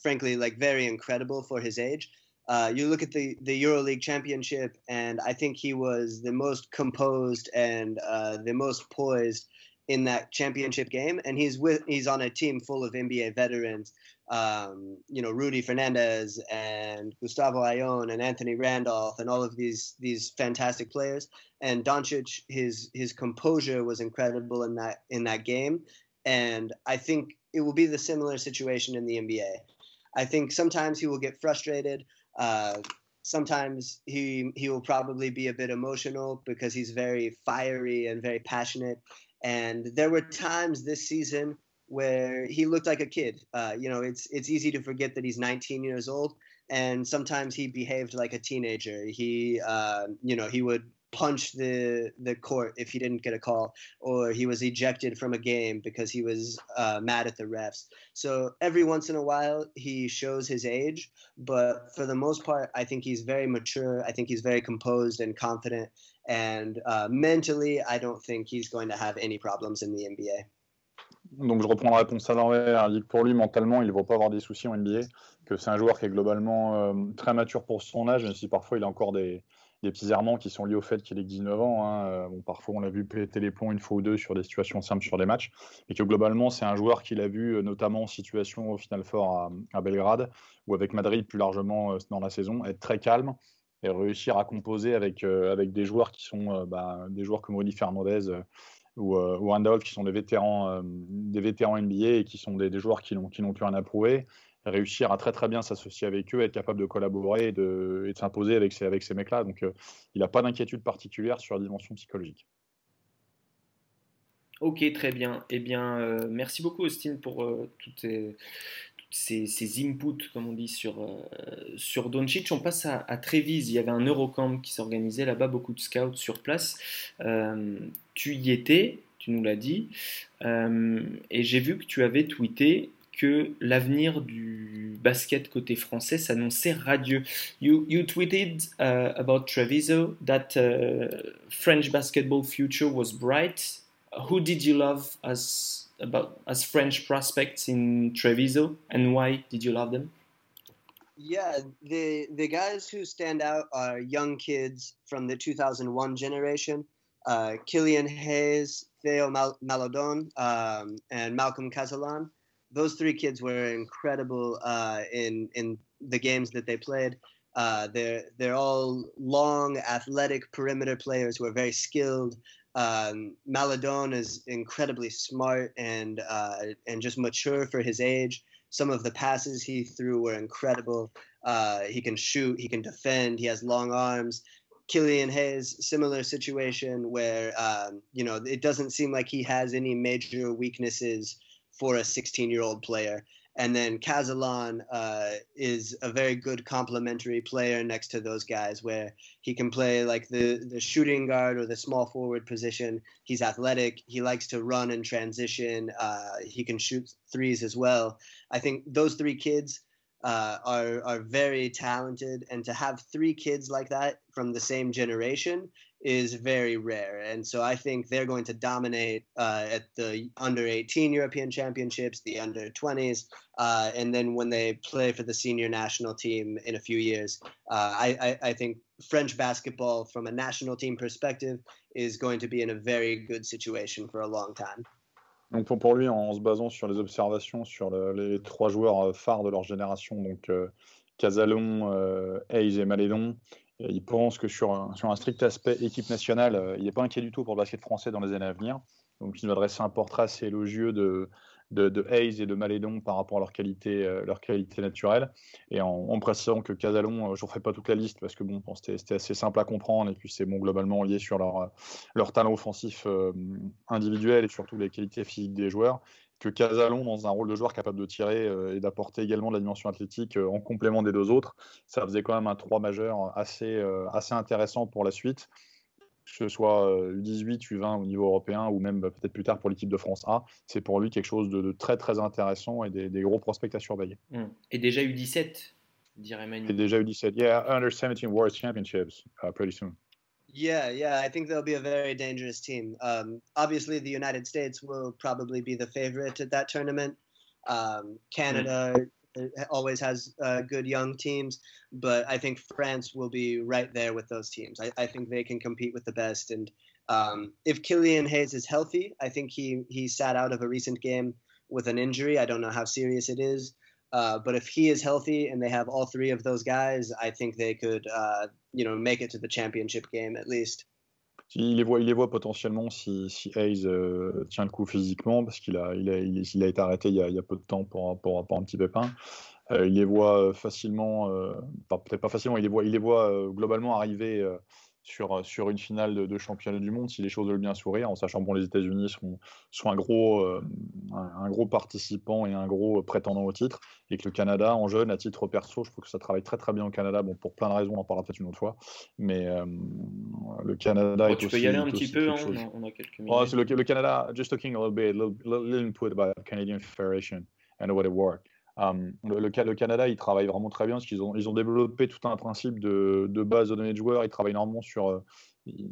S5: frankly like very incredible for his age. Uh, you look at the the EuroLeague Championship, and I think he was the most composed and uh, the most poised in that championship game. And he's with he's on a team full of NBA veterans. Um, you know, Rudy Fernandez and Gustavo Ayon and Anthony Randolph and all of these these fantastic players. And Doncic, his his composure was incredible in that in that game. And I think it will be the similar situation in the NBA. I think sometimes he will get frustrated. Uh, sometimes he he will probably be a bit emotional because he's very fiery and very passionate. And there were times this season where he looked like a kid. Uh, you know, it's it's easy to forget that he's 19 years old, and sometimes he behaved like a teenager. He, uh, you know, he would punch the the court if he didn't get a call, or he was ejected from a game because he was uh, mad at the refs. So every once in a while he shows his age, but for the most part, I think he's very mature. I think he's very composed and confident, and uh, mentally, I don't think he's going to have any problems in the NBA.
S4: Donc je reprends la réponse à l'envers. Pour lui, mentalement, il ne va pas avoir des soucis en NBA. Que c'est un joueur qui est globalement euh, très mature pour son âge, même si parfois il a encore des, des petits errements qui sont liés au fait qu'il ait 19 ans. Hein. Euh, bon, parfois, on l'a vu péter les plombs une fois ou deux sur des situations simples sur des matchs. Et que globalement, c'est un joueur qu'il a vu euh, notamment en situation au Final Four à, Belgrade ou avec Madrid plus largement euh, dans la saison, être très calme et réussir à composer avec, avec des joueurs qui sont bah, des joueurs comme Rudy Fernandez ou, ou qui sont des vétérans, des vétérans NBA et qui sont des, des joueurs qui n'ont plus rien à prouver réussir à très très bien s'associer avec eux, être capable de collaborer et de, s'imposer avec ces, avec ces mecs-là. Donc euh, il n'a pas d'inquiétude particulière sur la dimension psychologique.
S2: Ok, très bien. Eh bien, euh, merci beaucoup Austin pour euh, toutes, ces, inputs, comme on dit, sur, sur Doncic. On passe à, à Trévise. Il y avait un Eurocamp qui s'organisait là-bas, beaucoup de scouts sur place. tu y étais, tu nous l'as dit. et j'ai vu que tu avais tweeté que l'avenir du basket côté français s'annonçait radieux. You, you tweeted uh, about Treviso that uh, French basketball future was bright. Who did you love as about as French prospects in Treviso, and why did you love them?
S5: Yeah, the the guys who stand out are young kids from the 2001 generation. Uh, Killian Hayes, Theo Mal- Maledon, um, and Malcolm Cazalon those three kids were incredible uh, in in the games that they played. Uh, they're they're all long, athletic perimeter players who are very skilled. Um, Maledon is incredibly smart and uh, and just mature for his age. Some of the passes he threw were incredible. Uh, he can shoot, he can defend, he has long arms. Killian Hayes, similar situation where um, you know it doesn't seem like he has any major weaknesses for a 16 year old player. And then Cazalon uh, is a very good complementary player next to those guys, where he can play like the the shooting guard or the small forward position. He's athletic. He likes to run and transition. Uh, he can shoot threes as well. I think those three kids uh, are are very talented, and to have three kids like that from the same generation is very rare. And so I think they're going to dominate uh, at the under 18 European Championships, the under 20s, uh, and then when they play for the senior national team in a few years, uh, I, I, I, think French basketball, from a national team perspective, is going to be in a very good situation for a long time.
S4: Donc pour, pour, lui, en se basant sur les observations sur le, les trois joueurs euh, phares de leur génération, donc euh, Cazalon, euh, Hayes et Maledon, il pense que sur un, strict aspect équipe nationale, euh, il n'est pas inquiet du tout pour le basket français dans les années à venir. Donc il nous adresse un portrait assez élogieux de, Hayes et de Malédon par rapport à leur qualité, euh, leur qualité naturelle. Et en, précisant que Casalon, euh, je ne ferai pas toute la liste parce que bon, c'était assez simple à comprendre et puis c'est bon, globalement lié sur leur, talent offensif euh, individuel et surtout les qualités physiques des joueurs. Que Casalon, dans un rôle de joueur capable de tirer euh, et d'apporter également de la dimension athlétique euh, en complément des deux autres, ça faisait quand même un 3 majeur assez, euh, assez intéressant pour la suite que ce soit U18, U20 au niveau européen ou même peut-être plus tard pour l'équipe de France A, c'est pour lui quelque chose de, de, très très intéressant et des, des gros prospects à surveiller.
S2: Mmh. Et déjà U17, dirait Manu.
S4: Et déjà U17, yeah, Under 17 World Championships uh, pretty soon.
S5: Yeah, yeah, I think they'll be a very dangerous team. Um, obviously, the United States will probably be the favorite at that tournament. Um, Canada mm always has uh, good young teams, but I think France will be right there with those teams. I, I think they can compete with the best. And um, if Killian Hayes is healthy, I think he he sat out of a recent game with an injury. I don't know how serious it is. Uh, but if he is healthy and they have all three of those guys, I think they could, uh, you know, make it to the championship game at least.
S4: Il les voit, il les voit potentiellement si, si Hayes euh, tient le coup physiquement, parce qu'il a, il a, été arrêté il y a, peu de temps pour, un petit pépin. Euh, il les voit facilement, euh, peut-être pas facilement, il les voit, il les voit globalement arriver sur, sur une finale de, de, championnat du monde si les choses veulent bien sourire, en sachant que bon, les États-Unis sont, sont un, gros, euh, un, un, gros participant et un gros prétendant au titre, et que le Canada, en jeune, à titre perso, je trouve que ça travaille très très bien au Canada, bon, pour plein de raisons, on en parlera peut-être une autre fois, mais euh, le Canada
S2: oh,
S4: est
S2: tu
S4: aussi,
S2: peux y aller un petit peu, hein, on, a, quelques
S4: minutes. Oh, le, le, Canada, just talking a little bit, a little, little input about Canadian Federation and what it worked. Le, le, Canada, il travaille vraiment très bien parce qu'ils ont, ils ont développé tout un principe de, de base de données de joueurs. Ils travaillent énormément sur,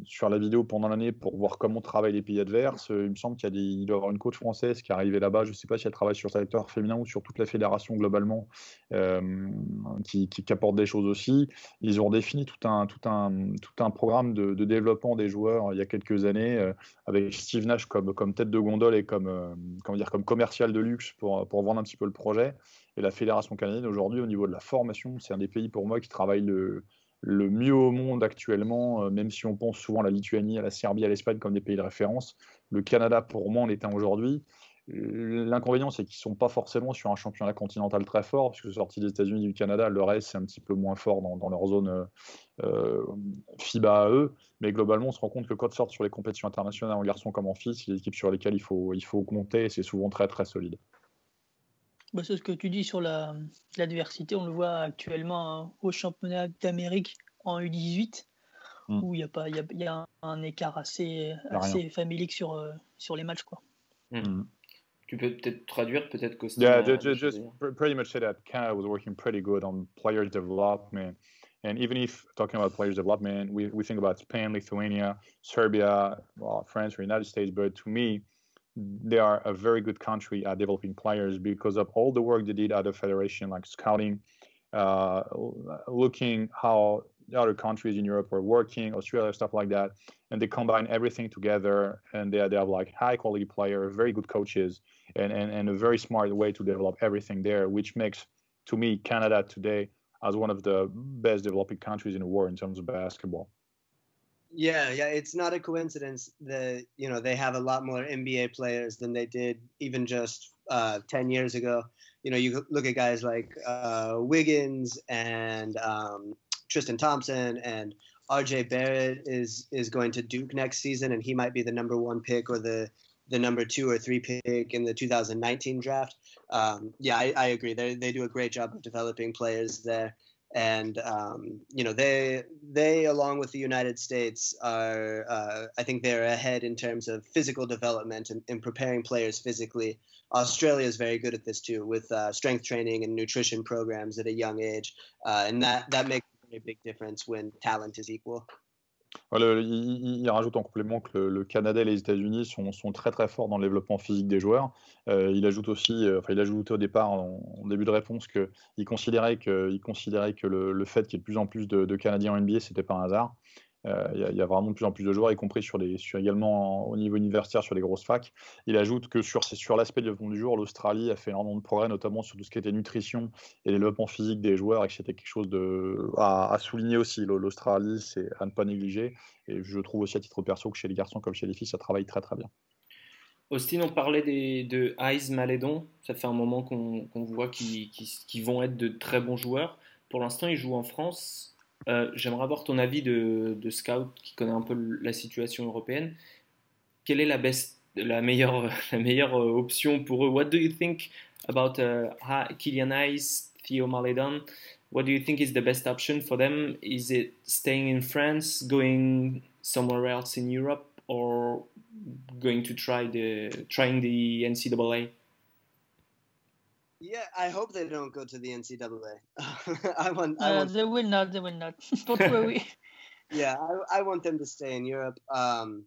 S4: sur la vidéo pendant l'année pour voir comment travaillent les pays adverses. Il me semble qu'il y a y avoir une coach française qui est arrivée là-bas. Je ne sais pas si elle travaille sur le secteur féminin ou sur toute la fédération globalement, euh, qui, apporte des choses aussi. Ils ont défini tout un, programme de, développement des joueurs il y a quelques années, euh, avec Steve Nash comme, tête de gondole et comme, euh, commercial de luxe pour vendre un petit peu le projet. Et la fédération canadienne aujourd'hui, au niveau de la formation, c'est un des pays pour moi qui travaille le le mieux au monde actuellement, euh, même si on pense souvent à la Lituanie, à la Serbie, à l'Espagne comme des pays de référence. Le Canada, pour moi, en est un aujourd'hui. L'inconvénient, c'est qu'ils ne sont pas forcément sur un championnat continental très fort, puisque sorti des États-Unis et du Canada, le reste, c'est un petit peu moins fort dans, leur zone euh, FIBA à eux. Mais globalement, on se rend compte que quand sortent sur les compétitions internationales en garçon comme en fille, c'est des équipes sur lesquelles il faut, il faut compter et c'est souvent très très solide.
S3: Bah, c'est ce que tu dis sur la, la, diversité. On le voit actuellement hein, au championnat d'Amérique en U18, mm. où il y, a pas, y, a, y a un écart assez, assez familique sur, euh, sur les matchs. Quoi.
S2: Mm. Tu peux peut-être traduire, peut-être que
S4: Yeah, just, just pretty much say that Canada was working pretty good on player development. And even if talking about players development, we, we think about Spain, Lithuania, Serbia, well, France, or United States. But to me, they are a very good country at developing players because of all the work they did at the federation, like scouting, uh, looking how other countries in Europe were working, Australia, stuff like that, and they combine everything together, and they, they have like high quality players, very good coaches, and, and, and a very smart way to develop everything there, which makes to me Canada today as one of the best developing countries in the world in terms of basketball.
S5: Yeah, yeah, it's not a coincidence that you know they have a lot more NBA players than they did even just uh, ten years ago. You know, you look at guys like uh, Wiggins and um, Tristan Thompson and RJ Barrett is is going to Duke next season, and he might be the number one pick or the the number two or three pick in the 2019 draft. Um, yeah, I, I agree. They they do a great job of developing players there, and um, you know they they along with the United States are uh, I think they're ahead in terms of physical development and, and, preparing players physically. Australia is very good at this too, with uh, strength training and nutrition programs at a young age, uh, and that that makes a big difference when talent is equal.
S4: Il, rajoute en complément que le, Canada et les États-Unis sont, très très forts dans le développement physique des joueurs. Euh, il ajoute aussi, euh, enfin il ajoute au départ en, début de réponse qu'il considérait que, il considérait que le, le fait qu'il y ait de plus en plus de, de Canadiens en NBA, c'était pas un hasard. Euh, il y, a vraiment de plus en plus de joueurs, y compris sur également au niveau universitaire sur les grosses facs. Il ajoute que sur, l'aspect du développement du jour, l'Australie a fait énormément de progrès, notamment sur tout ce qui était nutrition et développement physique des joueurs, et que c'était quelque chose de, à, souligner aussi. L'Australie, c'est à ne pas négliger. Et je trouve aussi à titre perso que chez les garçons comme chez les filles, ça travaille très très bien.
S2: Austin, on parlait de Eyes Malédon. Ça fait un moment qu'on qu voit qu'ils qu qu vont être de très bons joueurs. Pour l'instant, ils jouent en France. Euh, J'aimerais avoir ton avis de, scout qui connaît un peu la situation européenne. Quelle est la, best, meilleure euh, option pour eux? What do you think about uh, Kylian Hayes, Theo Maledon? What do you think is the best option for them? Is it staying in France, going somewhere else in Europe, or going to try the trying the NCAA?
S5: Yeah, I hope they don't go to the NCAA. I want.
S3: I
S5: uh, want
S3: they will not. They will not. Don't worry.
S5: yeah, I, I, want them to stay in Europe. Um,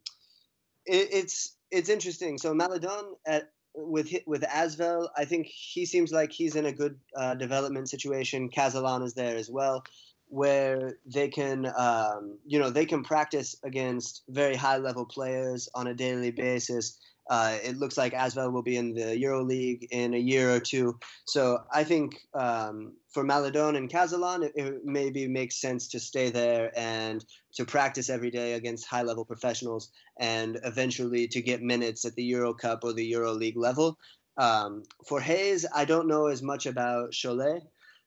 S5: it, it's it's interesting. So Maledon at with with Asvel, I think he seems like he's in a good uh, development situation. Cazalon is there as well, where they can um, you know they can practice against very high level players on a daily basis uh, it looks like Asvel will be in the Euro League in a year or two. So I think um, for Maledon and Cazalon, it, it, maybe makes sense to stay there and to practice every day against high level professionals and eventually to get minutes at the Euro Cup or the Euro League level. Um, for Hayes, I don't know as much about Cholet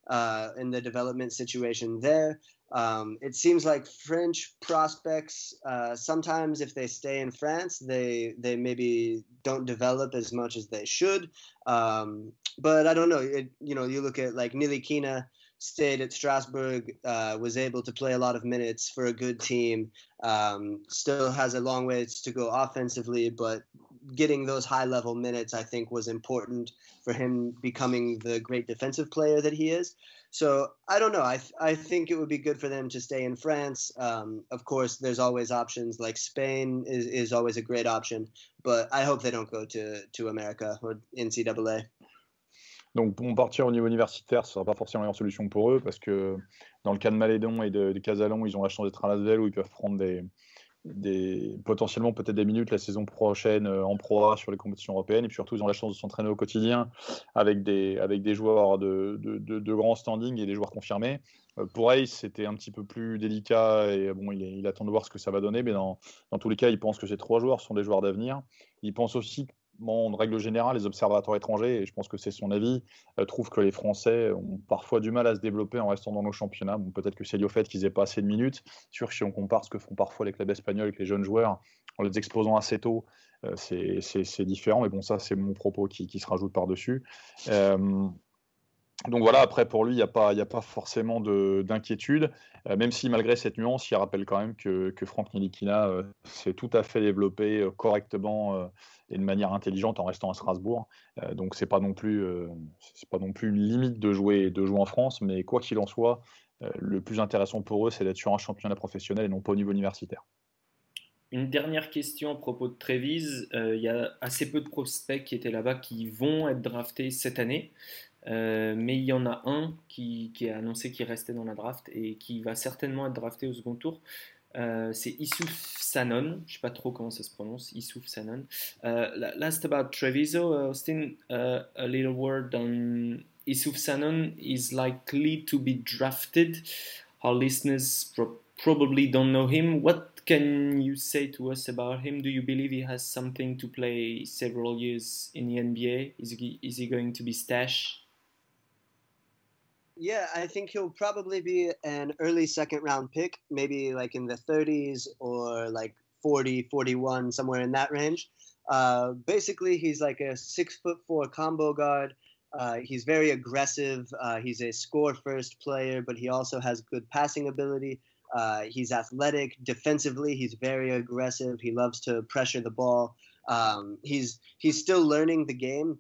S5: uh, in the development situation there. Um, it seems like French prospects uh, sometimes, if they stay in France, they they maybe don't develop as much as they should. Um, but I don't know. It, you know, you look at like Ntilikina stayed at Strasbourg, uh, was able to play a lot of minutes for a good team. Um, still has a long ways to go offensively, but getting those high level minutes, I think, was important for him becoming the great defensive player that he is. So I don't know. I th- I think it would be good for them to stay in France. Um, of course, there's always options like Spain is, is always a great option, but I hope they don't go to to America or NCAA.
S4: Donc, pour partir au niveau universitaire, ce ne sera pas forcément la meilleure solution pour eux parce que dans le cas de Maledon et de, de Cazalon, ils ont la chance d'être à Lasvel où ils peuvent prendre des, potentiellement peut-être des minutes la saison prochaine euh, en Pro A sur les compétitions européennes. Et puis surtout, ils ont la chance de s'entraîner au quotidien avec des, avec des joueurs de, de, de, grand standing et des joueurs confirmés. Euh, pour Ace, c'était un petit peu plus délicat et bon, il, il, attend de voir ce que ça va donner. Mais dans, dans tous les cas, il pense que ces trois joueurs sont des joueurs d'avenir. Il pense aussi en règle générale, les observateurs étrangers, et je pense que c'est son avis, euh, trouvent que les Français ont parfois du mal à se développer en restant dans nos championnats. Bon, Peut-être que c'est lié au fait qu'ils n'aient pas assez de minutes. Sûr, si on compare ce que font parfois les clubs espagnols avec les jeunes joueurs, en les exposant assez tôt, euh, c'est différent. Mais bon, ça, c'est mon propos qui, qui, se rajoute par-dessus. Euh, donc voilà, après pour lui, il n'y a, pas, forcément d'inquiétude, euh, même si malgré cette nuance, il rappelle quand même que, Franck Nilikina euh, s'est tout à fait développé euh, correctement et de manière intelligente en restant à Strasbourg. Donc c'est pas non plus pas non plus une limite de jouer de jouer en France, mais quoi qu'il en soit, le plus intéressant pour eux, c'est d'être sur un championnat professionnel et non pas au niveau universitaire.
S2: Une dernière question à propos de Trévise. Il y a assez peu de prospects qui étaient là-bas qui vont être draftés cette année. Euh, mais il y en a un qui, qui, a annoncé qu'il restait dans la draft et qui va certainement être drafté au second tour. Euh, c'est Issouf Sanon, je sais pas trop comment ça se prononce, Issouf Sanon. Uh, last about Treviso, Austin, uh, a little word on Issouf Sanon is likely to be drafted. Our listeners pro probably don't know him. What can you say to us about him? Do you believe he has something to play several years in the NBA? Is he, is he going to be stashed?
S5: Yeah, I think he'll probably be an early second round pick, maybe like in the 30s or like 40, 41, somewhere in that range. Uh, basically, he's like a six foot four combo guard. Uh, he's very aggressive. Uh, he's a score first player, but he also has good passing ability. Uh, he's athletic. Defensively, he's very aggressive. He loves to pressure the ball. Um, he's he's still learning the game.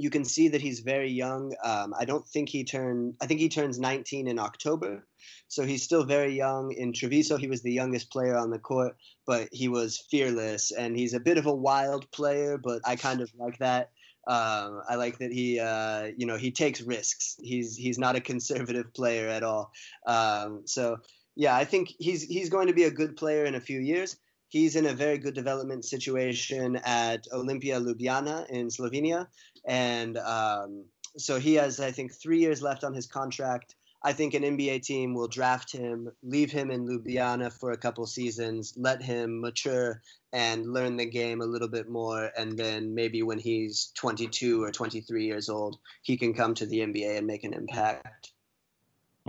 S5: You can see that he's very young. Um, I don't think he turned. I think he turns 19 in October, so he's still very young. In Treviso, he was the youngest player on the court, but he was fearless, and he's a bit of a wild player. But I kind of like that. Um, I like that he, uh, you know, he takes risks. He's he's not a conservative player at all. Um, so yeah, I think he's he's going to be a good player in a few years. He's in a very good development situation at Olimpija Ljubljana in Slovenia, and um, so he has, I think, three years left on his contract. I think an NBA team will draft him, leave him in Ljubljana for a couple seasons, let him mature and learn the game a little bit more, and then maybe when he's 22 or 23 years old, he can come to the NBA and make an impact.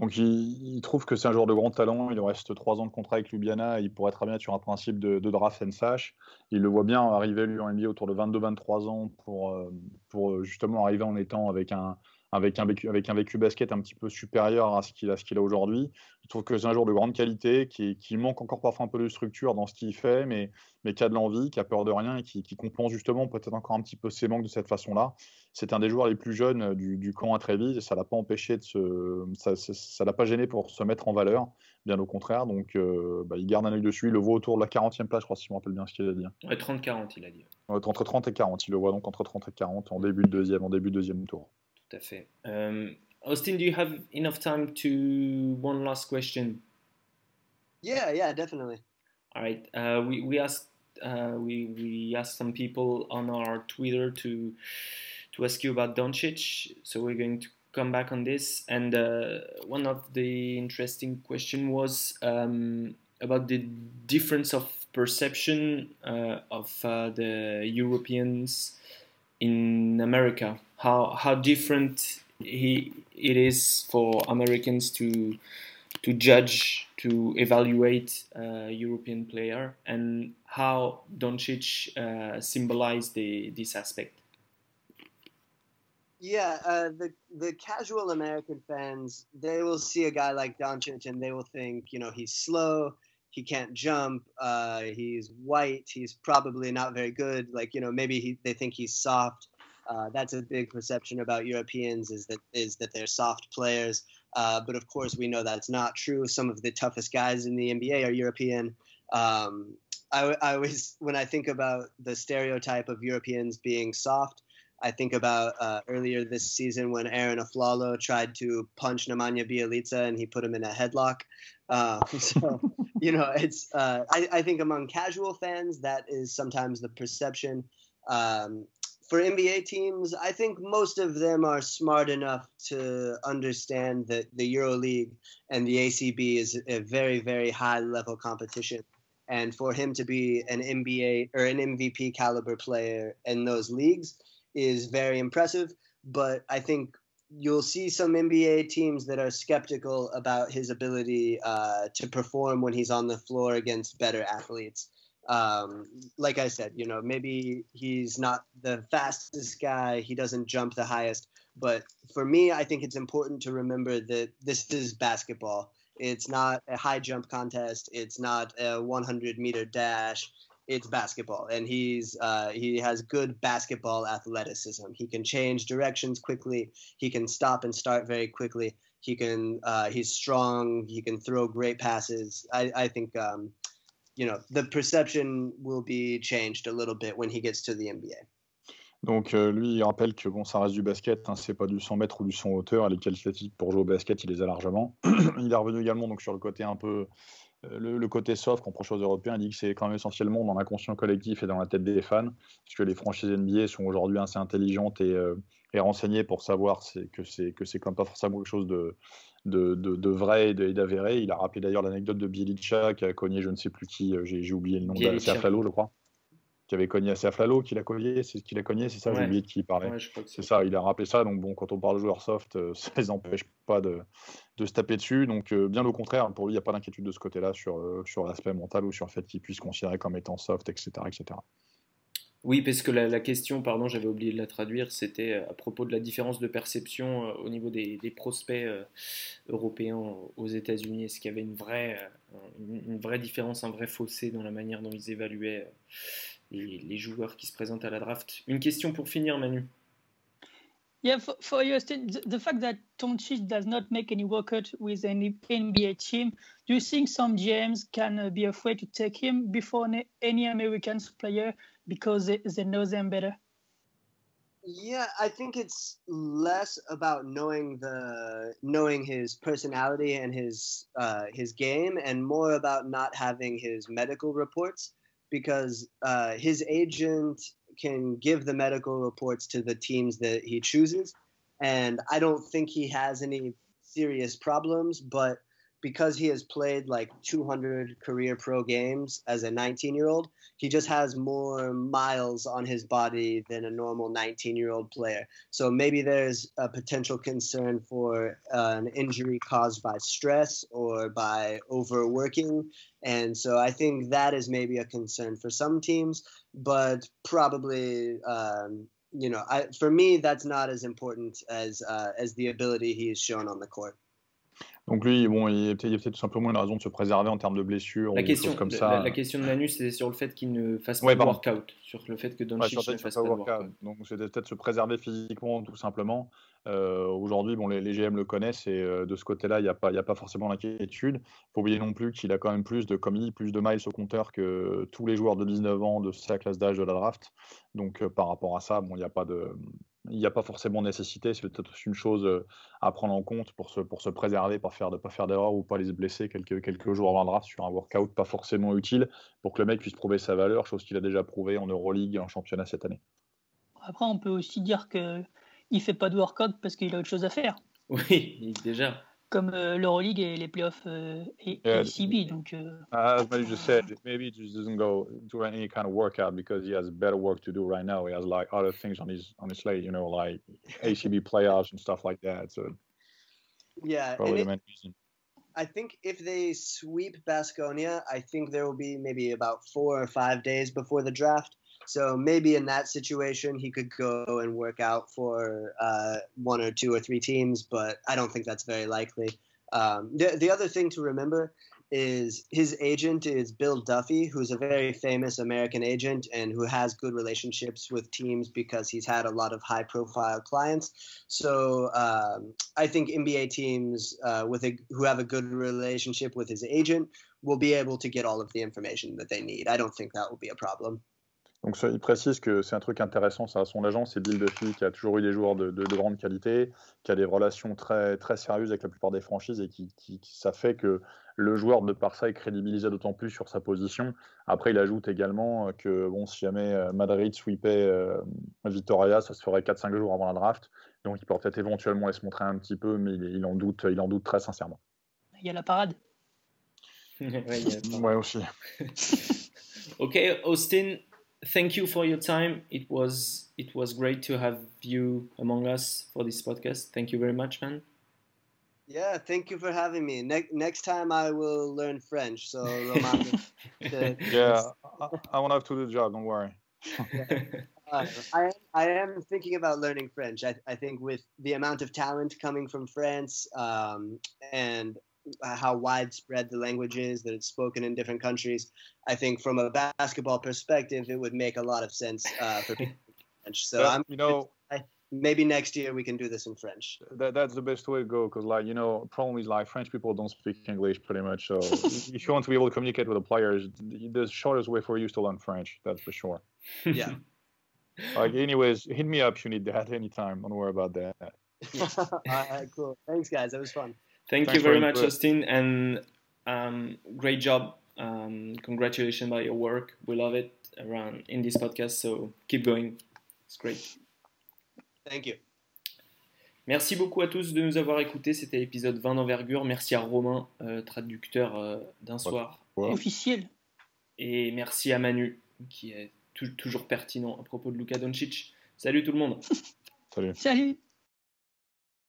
S4: Donc il, trouve que c'est un joueur de grand talent, il reste trois ans de contrat avec Ljubljana, il pourrait très bien être sur un principe de, draft and sash. Il le voit bien arriver lui en NBA autour de 22-23 ans pour, euh, pour justement arriver en étant avec un, avec un, vécu, avec un vécu basket un petit peu supérieur à ce qu'il a, aujourd'hui. Je trouve que c'est un joueur de grande qualité, qui, qui, manque encore parfois un peu de structure dans ce qu'il fait, mais, mais qui a de l'envie, qui a peur de rien et qui, qui compense justement peut-être encore un petit peu ses manques de cette façon-là. C'est un des joueurs les plus jeunes du, du camp à Trévise et ça l'a pas empêché de se, ça, ça l'a pas gêné pour se mettre en valeur, bien au contraire. Donc euh, bah, il garde un œil dessus, il le voit autour de la 40e place, je crois, si je me rappelle bien ce qu'il a dit.
S2: Ouais, 30-40, il a dit.
S4: Entre 30 et 40, il le voit donc entre 30 et 40 en début de deuxième, en début de deuxième tour.
S2: À. Um, Austin, do you have enough time to one last question?
S5: Yeah, yeah, definitely.
S2: All right. Uh, we we asked uh, we we asked some people on our Twitter to to ask you about Doncic, so we're going to come back on this. And uh, one of the interesting question was um, about the difference of perception uh, of uh, the Europeans in America. How how different he it is for Americans to to judge to evaluate a European player and how Doncic uh, symbolized the this aspect.
S5: Yeah, uh, the the casual American fans they will see a guy like Doncic and they will think you know he's slow, he can't jump, uh, he's white, he's probably not very good. Like you know maybe he, they think he's soft. Uh, that's a big perception about Europeans is that is that they're soft players. Uh, but of course, we know that's not true. Some of the toughest guys in the NBA are European. Um, I, I always, when I think about the stereotype of Europeans being soft, I think about uh, earlier this season when Arron Afflalo tried to punch Nemanja Bjelica and he put him in a headlock. Uh, so, you know, it's uh, I, I, think among casual fans that is sometimes the perception. Um, for NBA teams, I think most of them are smart enough to understand that the EuroLeague and the ACB is a very, very high level competition. And for him to be an NBA or an MVP caliber player in those leagues is very impressive. But I think you'll see some NBA teams that are skeptical about his ability uh, to perform when he's on the floor against better athletes um, like I said, you know, maybe he's not the fastest guy, he doesn't jump the highest, but for me, I think it's important to remember that this is basketball. It's not a high jump contest. It's not a 100 meter dash. It's basketball, and he's uh, he has good basketball athleticism. He can change directions quickly. He can stop and start very quickly. He can uh, he's strong. He can throw great passes. I, I think um, you know the perception will be changed a little bit when he gets to the NBA.
S4: Donc euh, lui, il rappelle que bon, ça reste du basket, hein, c'est pas du 100 mètres ou du 100 hauteur. Les qualificatifs pour jouer au basket, il les a largement. il est revenu également donc sur le côté un peu le, le, côté soft qu'on proche aux Européens. Il dit que c'est quand même essentiellement dans l'inconscient collectif et dans la tête des fans, puisque les franchises NBA sont aujourd'hui assez intelligentes et, euh, et renseignées pour savoir que c'est que c'est quand même pas forcément quelque chose de de, de, de vrai et d'avéré. Il a rappelé d'ailleurs l'anecdote de Bielica qui a cogné je ne sais plus qui, euh, j'ai oublié le nom, c'est Aflalo, je crois. Qui avait cogné, c'est Aflalo qui l'a cogné, c'est qu'il a cogné, c'est ça, ouais. j'ai oublié de qui il parlait.
S2: Ouais,
S4: c'est ça, il a rappelé ça. Donc bon, quand on parle de joueurs soft, euh, ça les empêche pas de, de se taper dessus. Donc euh, bien au contraire, pour lui, il n'y a pas d'inquiétude de ce côté-là sur, euh, sur l'aspect mental ou sur le fait qu'il puisse considérer comme étant soft, etc. etc.
S2: Oui, parce que la, la question, pardon, j'avais oublié de la traduire, c'était à propos de la différence de perception euh, au niveau des, des prospects euh, européens aux États-Unis. Est-ce qu'il y avait une vraie, euh, une, une vraie différence, un vrai fossé dans la manière dont ils évaluaient euh, les, les joueurs qui se présentent à la draft Une question pour finir, Manu.
S3: Yeah, for, for you, the, the fact that Doncic does not make any workout with any NBA team, do you think some GMs can uh, be afraid to take him before any, any American player because they, they know them better?
S5: Yeah, I think it's less about knowing the knowing his personality and his uh, his game, and more about not having his medical reports because uh, his agent can give the medical reports to the teams that he chooses, and I don't think he has any serious problems, but because he has played like 200 career pro games as a 19 year old, he just has more miles on his body than a normal 19 year old player. So maybe there's a potential concern for uh, an injury caused by stress or by overworking. And so I think that is maybe a concern for some teams, but probably. Um, you know, I, for me, that's not as important as uh, as the ability he has shown on the court.
S4: Donc lui, bon, il y a peut-être peut tout simplement une raison de se préserver en termes de blessures
S2: La
S4: ou
S2: question,
S4: choses comme
S2: la,
S4: ça.
S2: la- la question de Manu, c'était sur le fait qu'il ne fasse pas
S4: Ouais,
S2: de workout, sur le fait que
S4: Ouais,
S2: Doncic
S4: sur
S2: ne fasse pas de
S4: workout.
S2: workout.
S4: Donc c'était peut-être se préserver physiquement tout simplement. Euh, Aujourd'hui, bon, les, les GM le connaissent et euh, de ce côté-là, il n'y a, pas- il y a pas forcément d'inquiétude. faut oublier non plus qu'il a quand même plus de, comme il dit, plus de miles au compteur que tous les joueurs de 19 ans de sa classe d'âge de la draft. Donc euh, par rapport à ça, bon, il n'y a pas de, il n'y a pas forcément nécessité. C'est peut-être aussi une chose euh, à prendre en compte pour se, pour se préserver, pas faire de pas faire d'erreur ou pas les blesser quelques, quelques jours avant le draft sur un workout pas forcément utile pour que le mec puisse prouver sa valeur, chose qu'il a déjà prouvé en Euroleague et en championnat cette année.
S3: Après, on peut aussi dire que il fait pas de workout parce qu'il a autre chose à faire,
S2: Oui, déjà.
S3: Comme euh, l'Euroleague et les playoffs euh, et,
S4: Yeah.
S3: et Donc, euh, ah,
S4: As Manu just said, maybe he just doesn't go to any kind of workout because he has better work to do right now. He has like other things on his on his slate, you know, like ACB playoffs and stuff like that. So
S5: Yeah,
S4: probably the main reason.
S5: I think if they sweep Basconia, I think there will be maybe about four or five days before the draft. So maybe in that situation, he could go and work out for uh, one or two or three teams, but I don't think that's very likely. Um, the, the other thing to remember is his agent is Bill Duffy, who's a very famous American agent and who has good relationships with teams because he's had a lot of high profile clients. So um, I think NBA teams uh, with a, who have a good relationship with his agent will be able to get all of the information that they need. I don't think that will be a problem.
S4: Donc ça, il précise que c'est un truc intéressant, ça, son agent, c'est Bill Duffy, qui a toujours eu des joueurs de, de- de grande qualité, qui a des relations très, très sérieuses avec la plupart des franchises et qui, qui- qui- ça fait que le joueur, de par ça, est crédibilisé d'autant plus sur sa position. Après, il ajoute également que bon, si jamais euh, Madrid sweepait euh, Vitoria, ça se ferait 4-5 jours avant la draft. Donc il pourrait peut-être éventuellement laisser montrer un petit peu, mais il, il en, doute, il en doute très sincèrement.
S3: il y a la parade.
S2: Ouais, il y a pas-
S4: Ouais, aussi.
S2: Okay, Austin, thank you for your time. It was it was great to have you among us for this podcast. Thank you very much, man.
S5: Yeah, thank you for having me. Ne- next time I will learn French. So Roman, to-
S4: Yeah, I, I won't have to do the job, don't worry.
S5: Uh, I am, I am thinking about learning French. I, I think with the amount of talent coming from France um, and how widespread the language is that it's spoken in different countries, I think from a basketball perspective, it would make a lot of sense uh, for people French. So I'm
S4: you know,
S5: maybe next year we can do this in French.
S4: that, that's the best way to go because like you know problem is like french people don't speak english pretty much so if you want to be able to communicate with the players the shortest way for you is to learn french that's for sure
S5: Yeah.
S4: like anyways hit me up if you need that anytime don't worry about that
S5: All right, cool. Thanks, guys. That was fun.
S2: Thank
S4: Thanks
S2: you very much,
S4: input.
S2: Austin, and um, great job. Um, congratulations by your work. We love it around in this podcast. So keep going. It's great.
S5: Thank you.
S2: Merci beaucoup à tous de nous avoir écoutés. C'était l'épisode 20 d'envergure. Merci à Romain, euh, traducteur euh, d'un soir.
S3: Officiel.
S2: Et merci à Manu, qui est tou- toujours pertinent à propos de Luka Doncic. Salut tout le monde.
S4: salut
S3: Salut.